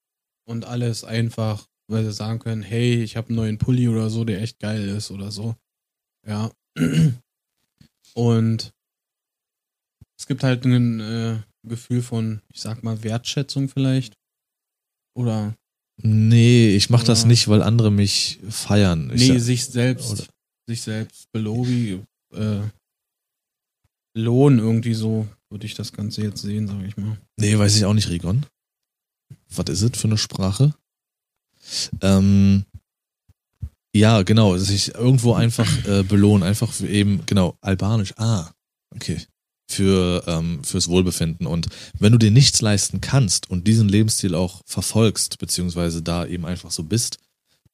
und alles einfach, weil sie sagen können, hey, ich habe einen neuen Pulli oder so, der echt geil ist oder so. Ja. Und es gibt halt ein äh, Gefühl von, ich sag mal, Wertschätzung vielleicht. Oder nee, ich mach das nicht, weil andere mich feiern. Ich nee, sag- sich selbst, oder- sich selbst belobi, äh, Lohn irgendwie so, würde ich das Ganze jetzt sehen, sage ich mal. Nee, weiß ich auch nicht, Rigon. Was ist es für eine Sprache? Ähm, ja, genau, sich irgendwo einfach äh, belohnen, einfach eben, genau, albanisch, ah, okay, für, ähm, fürs Wohlbefinden. Und wenn du dir nichts leisten kannst und diesen Lebensstil auch verfolgst, beziehungsweise da eben einfach so bist,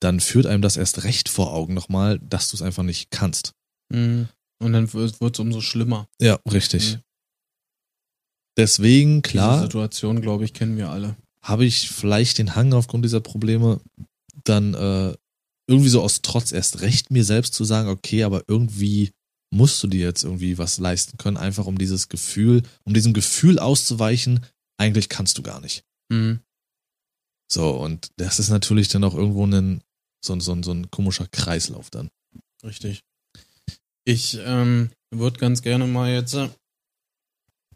dann führt einem das erst recht vor Augen nochmal, dass du es einfach nicht kannst. Mhm. Und dann wird es umso schlimmer. Ja, richtig. Mhm. Deswegen, Diese klar, Situation, glaube ich, kennen wir alle. habe ich vielleicht den Hang aufgrund dieser Probleme dann äh, irgendwie so aus Trotz erst recht mir selbst zu sagen, okay, aber irgendwie musst du dir jetzt irgendwie was leisten können, einfach um dieses Gefühl, um diesem Gefühl auszuweichen, eigentlich kannst du gar nicht. Mhm. So, und das ist natürlich dann auch irgendwo ein, so, ein- so, ein- so ein komischer Kreislauf dann. Richtig. Ich ähm, würde ganz gerne mal jetzt äh,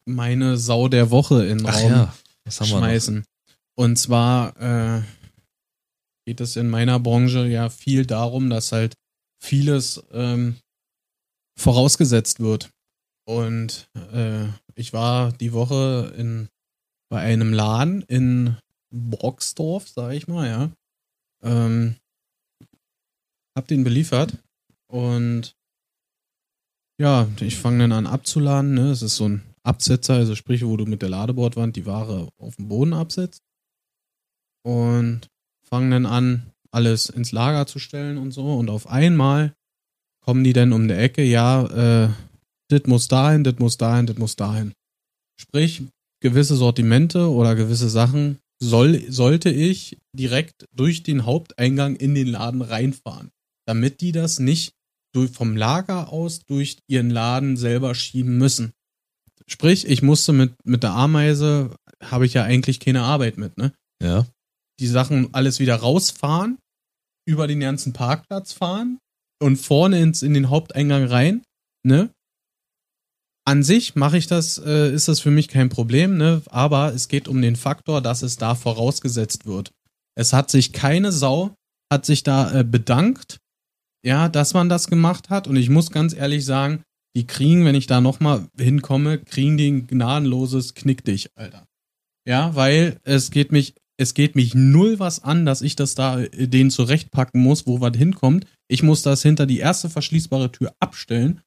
meine Sau der Woche in den Raum ja, schmeißen. Und zwar äh, geht es in meiner Branche ja viel darum, dass halt vieles ähm, vorausgesetzt wird. Und äh, ich war die Woche in, bei einem Laden in Brocksdorf, sag ich mal, ja. Ähm, hab den beliefert und ja, ich fange dann an abzuladen. Ne? Es ist so ein Absetzer, also sprich, wo du mit der Ladebordwand die Ware auf den Boden absetzt. Und fangen dann an, alles ins Lager zu stellen und so. Und auf einmal kommen die dann um die Ecke, ja, äh, das muss dahin, das muss dahin, das muss dahin. Sprich, gewisse Sortimente oder gewisse Sachen soll, sollte ich direkt durch den Haupteingang in den Laden reinfahren, damit die das nicht durch, vom Lager aus durch ihren Laden selber schieben müssen. Sprich, ich musste mit, mit der Ameise, habe ich ja eigentlich keine Arbeit mit, ne? Ja. Die Sachen alles wieder rausfahren, über den ganzen Parkplatz fahren und vorne ins, in den Haupteingang rein, ne? An sich mache ich das, äh, ist das für mich kein Problem, ne? Aber es geht um den Faktor, dass es da vorausgesetzt wird. Es hat sich keine Sau, hat sich da äh, bedankt, ja, dass man das gemacht hat. Und ich muss ganz ehrlich sagen, die kriegen, wenn ich da nochmal hinkomme, kriegen die ein gnadenloses Knick dich, Alter. Ja, weil es geht mich, es geht mich null was an, dass ich das da äh, denen zurechtpacken muss, wo was hinkommt. Ich muss das hinter die erste verschließbare Tür abstellen,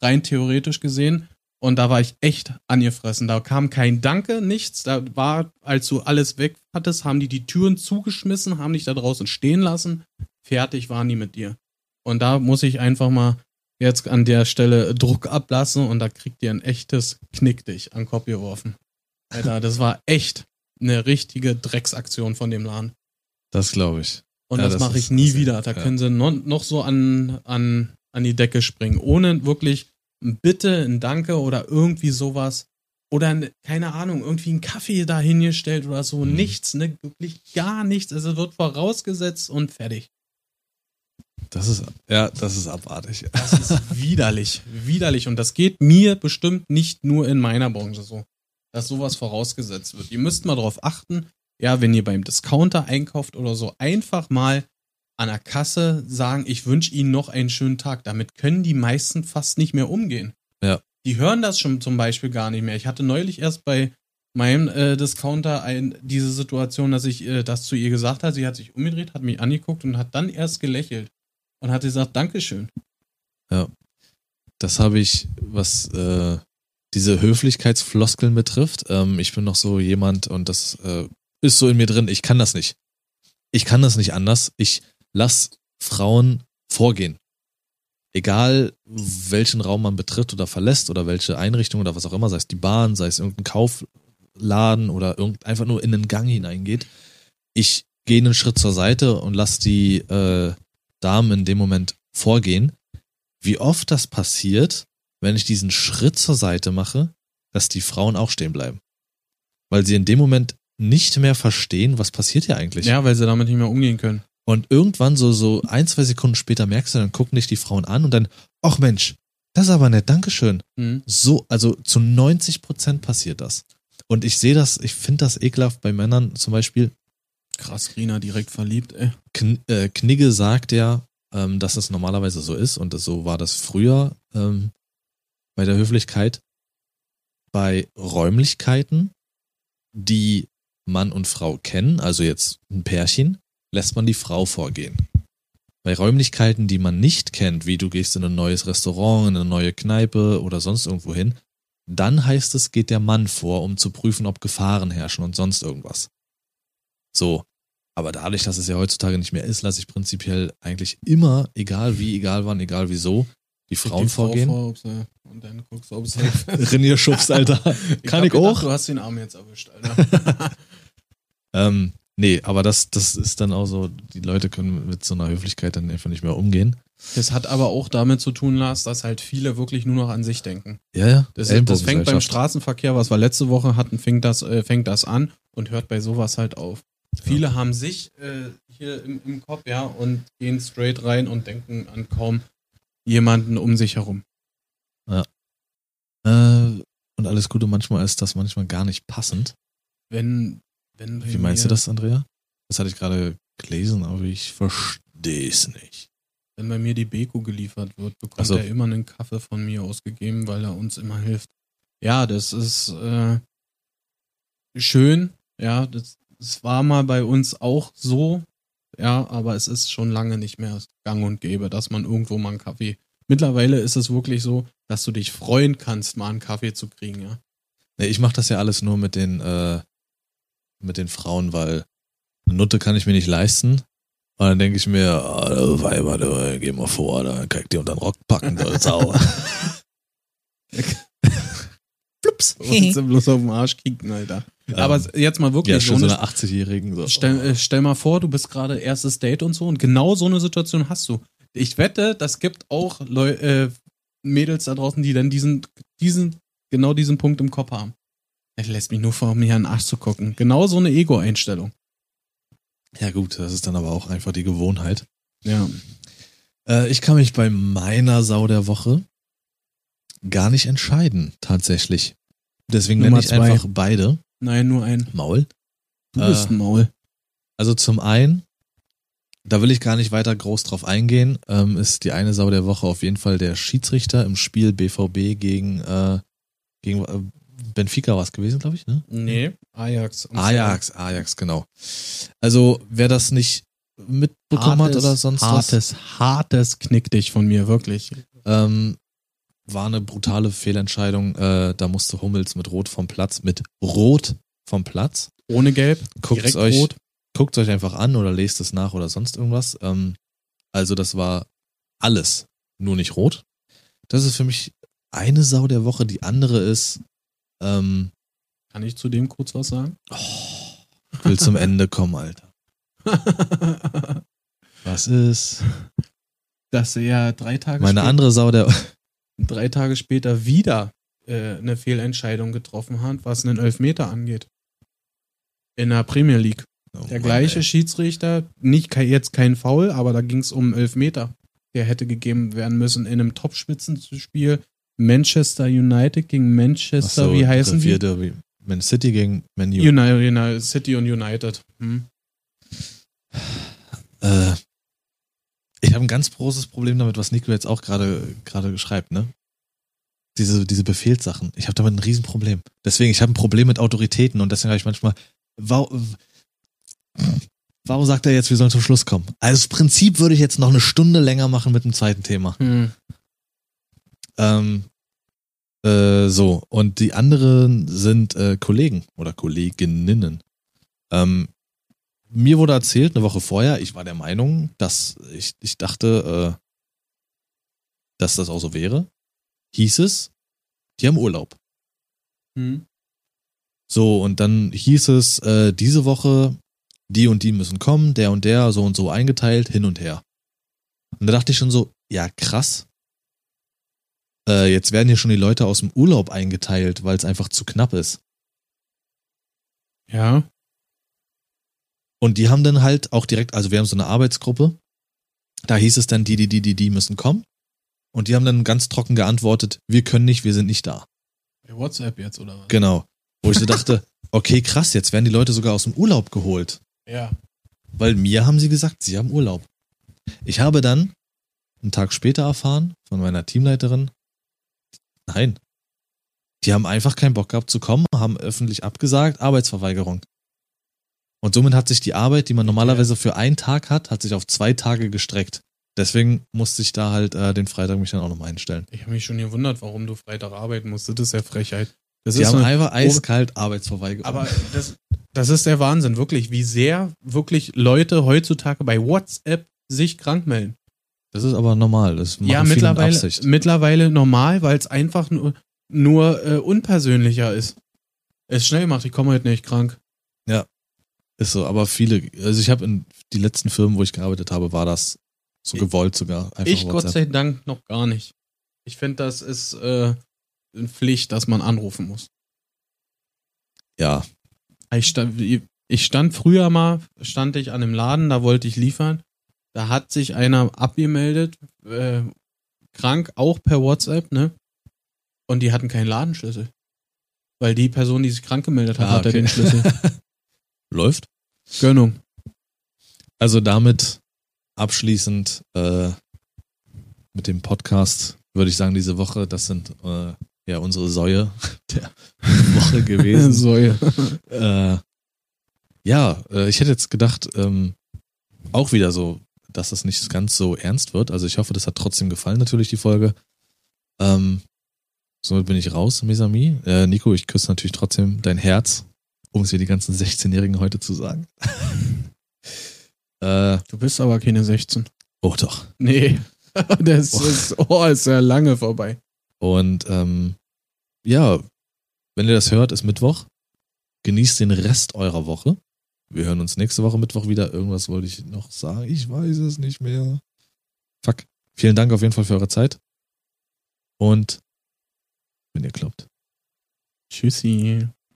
rein theoretisch gesehen. Und da war ich echt angefressen. Da kam kein Danke, nichts. Da war, als du alles weg hattest, haben die die Türen zugeschmissen, haben dich da draußen stehen lassen. Fertig waren die mit dir. Und da muss ich einfach mal jetzt an der Stelle Druck ablassen und da kriegt ihr ein echtes Knick dich an den Kopf geworfen. Alter, das war echt eine richtige Drecksaktion von dem Laden. Das glaube ich. Und Ja, das, das mache ich nie wieder. Da ja. können sie noch, noch so an, an, an die Decke springen, ohne wirklich ein Bitte, ein Danke oder irgendwie sowas. Oder ein, keine Ahnung, irgendwie einen Kaffee da hingestellt oder so. Mhm. Nichts, ne? Wirklich gar nichts. Also es wird vorausgesetzt und fertig. Das ist, ja, das ist abartig. Das ist widerlich, widerlich. Und das geht mir bestimmt nicht nur in meiner Branche so, dass sowas vorausgesetzt wird. Ihr müsst mal darauf achten, ja, wenn ihr beim Discounter einkauft oder so, einfach mal an der Kasse sagen, ich wünsche Ihnen noch einen schönen Tag. Damit können die meisten fast nicht mehr umgehen. Ja. Die hören das schon zum Beispiel gar nicht mehr. Ich hatte neulich erst bei meinem äh, Discounter ein, diese Situation, dass ich äh, das zu ihr gesagt habe. Sie hat sich umgedreht, hat mich angeguckt und hat dann erst gelächelt und hat gesagt, Dankeschön. Das habe ich, was äh, diese Höflichkeitsfloskeln betrifft. Ähm, ich bin noch so jemand und das äh, ist so in mir drin. Ich kann das nicht. Ich kann das nicht anders. Ich lass Frauen vorgehen. Egal, welchen Raum man betritt oder verlässt oder welche Einrichtung oder was auch immer, sei es die Bahn, sei es irgendein Kaufladen oder irgend, einfach nur in den Gang hineingeht. Ich gehe einen Schritt zur Seite und lass die äh, Damen in dem Moment vorgehen wie oft das passiert, wenn ich diesen Schritt zur Seite mache, dass die Frauen auch stehen bleiben. Weil sie in dem Moment nicht mehr verstehen, was passiert hier eigentlich. Ja, weil sie damit nicht mehr umgehen können. Und irgendwann so, so ein, zwei Sekunden später merkst du, dann gucken dich die Frauen an und dann, ach Mensch, das ist aber nett, Dankeschön. Mhm. So, also zu 90 Prozent passiert das. Und ich sehe das, ich finde das ekelhaft bei Männern zum Beispiel. Krass, Grina direkt verliebt, ey. Kn äh, Knigge sagt ja, ähm, dass es normalerweise so ist und so war das früher ähm, bei der Höflichkeit. Bei Räumlichkeiten, die Mann und Frau kennen, also jetzt ein Pärchen, lässt man die Frau vorgehen. Bei Räumlichkeiten, die man nicht kennt, wie du gehst in ein neues Restaurant, in eine neue Kneipe oder sonst irgendwo hin, dann heißt es, geht der Mann vor, um zu prüfen, ob Gefahren herrschen und sonst irgendwas. So, aber dadurch, dass es ja heutzutage nicht mehr ist, lasse ich prinzipiell eigentlich immer, egal wie, egal wann, egal wieso, die Frauen vorgehen. Vor, sie, und dann guckst du, ob es Renier schubst, Alter. Kann hab ich gedacht, auch? Du hast den Arm jetzt erwischt, Alter. Ähm, nee, aber das, das ist dann auch so, die Leute können mit so einer Höflichkeit dann einfach nicht mehr umgehen. das hat aber auch damit zu tun, Lars, dass halt viele wirklich nur noch an sich denken. Ja, ja. Das, das fängt beim. Straßenverkehr, was wir letzte Woche hatten, fängt das, äh, fängt das an und hört bei sowas halt auf. Viele haben sich äh, hier im, im Kopf, ja, und gehen straight rein und denken an kaum jemanden um sich herum. Äh, und alles Gute, manchmal ist das manchmal gar nicht passend. Wenn, wenn Wie meinst du das, Andrea? Das hatte ich gerade gelesen, aber ich verstehe es nicht. Wenn bei mir die Beko geliefert wird, bekommt Ach so. er immer einen Kaffee von mir ausgegeben, weil er uns immer hilft. Ja, das ist äh, schön. Ja, das, das war mal bei uns auch so. Ja, aber es ist schon lange nicht mehr gang und gäbe, dass man irgendwo mal einen Kaffee. Mittlerweile ist es wirklich so, dass du dich freuen kannst, mal einen Kaffee zu kriegen, ja. Nee, ich mache das ja alles nur mit den, äh, mit den Frauen, weil eine Nutte kann ich mir nicht leisten. Und dann denke ich mir, ah, du Weiber, du, geh mal vor, da kann ich dir unter den Rock packen, du Sau. Flups. Und sie bloß auf den Arsch kicken, Alter. Aber jetzt mal wirklich ja, schon so eine eine 80-Jährigen. So. Stell, äh, stell mal vor, du bist gerade erstes Date und so und genau so eine Situation hast du. Ich wette, das gibt auch Leu äh, Mädels da draußen, die dann diesen, diesen, genau diesen Punkt im Kopf haben. Er lässt mich nur vor mir an den Arsch zu gucken. Genau so eine Ego-Einstellung. Ja gut, das ist dann aber auch einfach die Gewohnheit. Ja. Äh, ich kann mich bei meiner Sau der Woche gar nicht entscheiden, tatsächlich. Deswegen Nummer nenne ich zwei. einfach beide. Nein, nur ein. Maul. Du Äh, bist ein Maul. Also zum einen, da will ich gar nicht weiter groß drauf eingehen, ähm, ist die eine Sau der Woche auf jeden Fall der Schiedsrichter im Spiel BVB gegen, äh, gegen äh, Benfica war es gewesen, glaube ich, ne? Nee, Ajax. Ajax, Ajax, genau. Also wer das nicht mitbekommen hat oder sonst was, hartes, hartes Knick dich von mir, wirklich. ähm, war eine brutale Fehlentscheidung. Äh, da musste Hummels mit Rot vom Platz, mit Rot vom Platz. Ohne Gelb, Guckt euch, rot. guckt euch einfach an oder lest es nach oder sonst irgendwas. Ähm, also das war alles, nur nicht rot. Das ist für mich eine Sau der Woche. Die andere ist, ähm, Kann ich zu dem kurz was sagen? ich will zum Ende kommen, Alter. Was ist? Dass er drei Tage Meine später andere Sau der drei Tage später wieder äh, eine Fehlentscheidung getroffen hat, was einen Elfmeter angeht. In der Premier League. Oh Der Mann, gleiche ey. Schiedsrichter, nicht jetzt kein Foul, aber da ging es um Elfmeter. Der hätte gegeben werden müssen in einem Topspitzenspiel. Manchester United gegen Manchester, so, wie heißen die? Derby. Man City gegen Man. United, United, City und United. Hm. Äh, ich habe ein ganz großes Problem damit, was Nico jetzt auch gerade gerade schreibt, ne? Diese, diese Befehlssachen. Ich habe damit ein Riesenproblem. Deswegen, ich habe ein Problem mit Autoritäten und deswegen habe ich manchmal. Warum, warum sagt er jetzt, wir sollen zum Schluss kommen? Also das Prinzip würde ich jetzt noch eine Stunde länger machen mit dem zweiten Thema. Hm. Ähm, äh, so, und die anderen sind äh, Kollegen oder Kolleginnen. Ähm, mir wurde erzählt, eine Woche vorher, ich war der Meinung, dass ich, ich dachte, äh, dass das auch so wäre. Hieß es, die haben Urlaub. Hm. So, und dann hieß es, äh, diese Woche, die und die müssen kommen, der und der, so und so eingeteilt, hin und her. Und da dachte ich schon so, ja, krass. Äh, jetzt werden hier schon die Leute aus dem Urlaub eingeteilt, weil es einfach zu knapp ist. Ja. Und die haben dann halt auch direkt, also wir haben so eine Arbeitsgruppe, da hieß es dann, die, die, die, die, die müssen kommen. Und die haben dann ganz trocken geantwortet, wir können nicht, wir sind nicht da. Bei WhatsApp jetzt, oder was? Genau. Wo ich so dachte, okay, krass, jetzt werden die Leute sogar aus dem Urlaub geholt. Ja. Weil mir haben sie gesagt, sie haben Urlaub. Ich habe dann einen Tag später erfahren von meiner Teamleiterin, nein, die haben einfach keinen Bock gehabt zu kommen, haben öffentlich abgesagt, Arbeitsverweigerung. Und somit hat sich die Arbeit, die man normalerweise für einen Tag hat, hat sich auf zwei Tage gestreckt. Deswegen musste ich da halt äh, den Freitag mich dann auch nochmal einstellen. Ich habe mich schon gewundert, warum du Freitag arbeiten musst. Das ist ja Frechheit. Das ist haben einfach eiskalt Arbeitsverweigerung. Aber das, das ist der Wahnsinn, wirklich, wie sehr wirklich Leute heutzutage bei WhatsApp sich krank melden. das ist aber normal. Das ja, mittlerweile, mittlerweile normal, weil es einfach nur, nur äh, unpersönlicher ist. Es schnell macht, ich komme heute nicht krank. Ist so, aber viele, also ich habe in die letzten Firmen, wo ich gearbeitet habe, war das so gewollt sogar. Einfach ich Gott WhatsApp. sei Dank noch gar nicht. Ich finde, das ist äh, eine Pflicht, dass man anrufen muss. Ja, Ich stand, ich stand früher mal, stand ich an einem Laden, da wollte ich liefern. Da hat sich einer abgemeldet, äh, krank, auch per WhatsApp, ne? Und die hatten keinen Ladenschlüssel. Weil die Person, die sich krank gemeldet hat, Ah, hatte okay. den Schlüssel. läuft. Gönnung. Also damit abschließend, äh, mit dem Podcast, würde ich sagen, diese Woche, das sind äh, ja unsere Säue der Woche gewesen. ja. äh, ja, äh, ich hätte jetzt gedacht, ähm, auch wieder so, dass das nicht ganz so ernst wird. Also ich hoffe, das hat trotzdem gefallen, natürlich, die Folge. Ähm, somit bin ich raus, Mesami. Äh, Nico, ich küsse natürlich trotzdem dein Herz, um es wie die ganzen 16-Jährigen heute zu sagen. äh, Du bist aber keine 16. oh doch. Nee. Das Oh. ist, oh, ist ja lange vorbei. Und ähm, ja, wenn ihr das hört, ist Mittwoch. Genießt den Rest eurer Woche. Wir hören uns nächste Woche Mittwoch wieder. Irgendwas wollte ich noch sagen. Ich weiß es nicht mehr. Fuck. Vielen Dank auf jeden Fall für eure Zeit. Und wenn ihr glaubt. Tschüssi.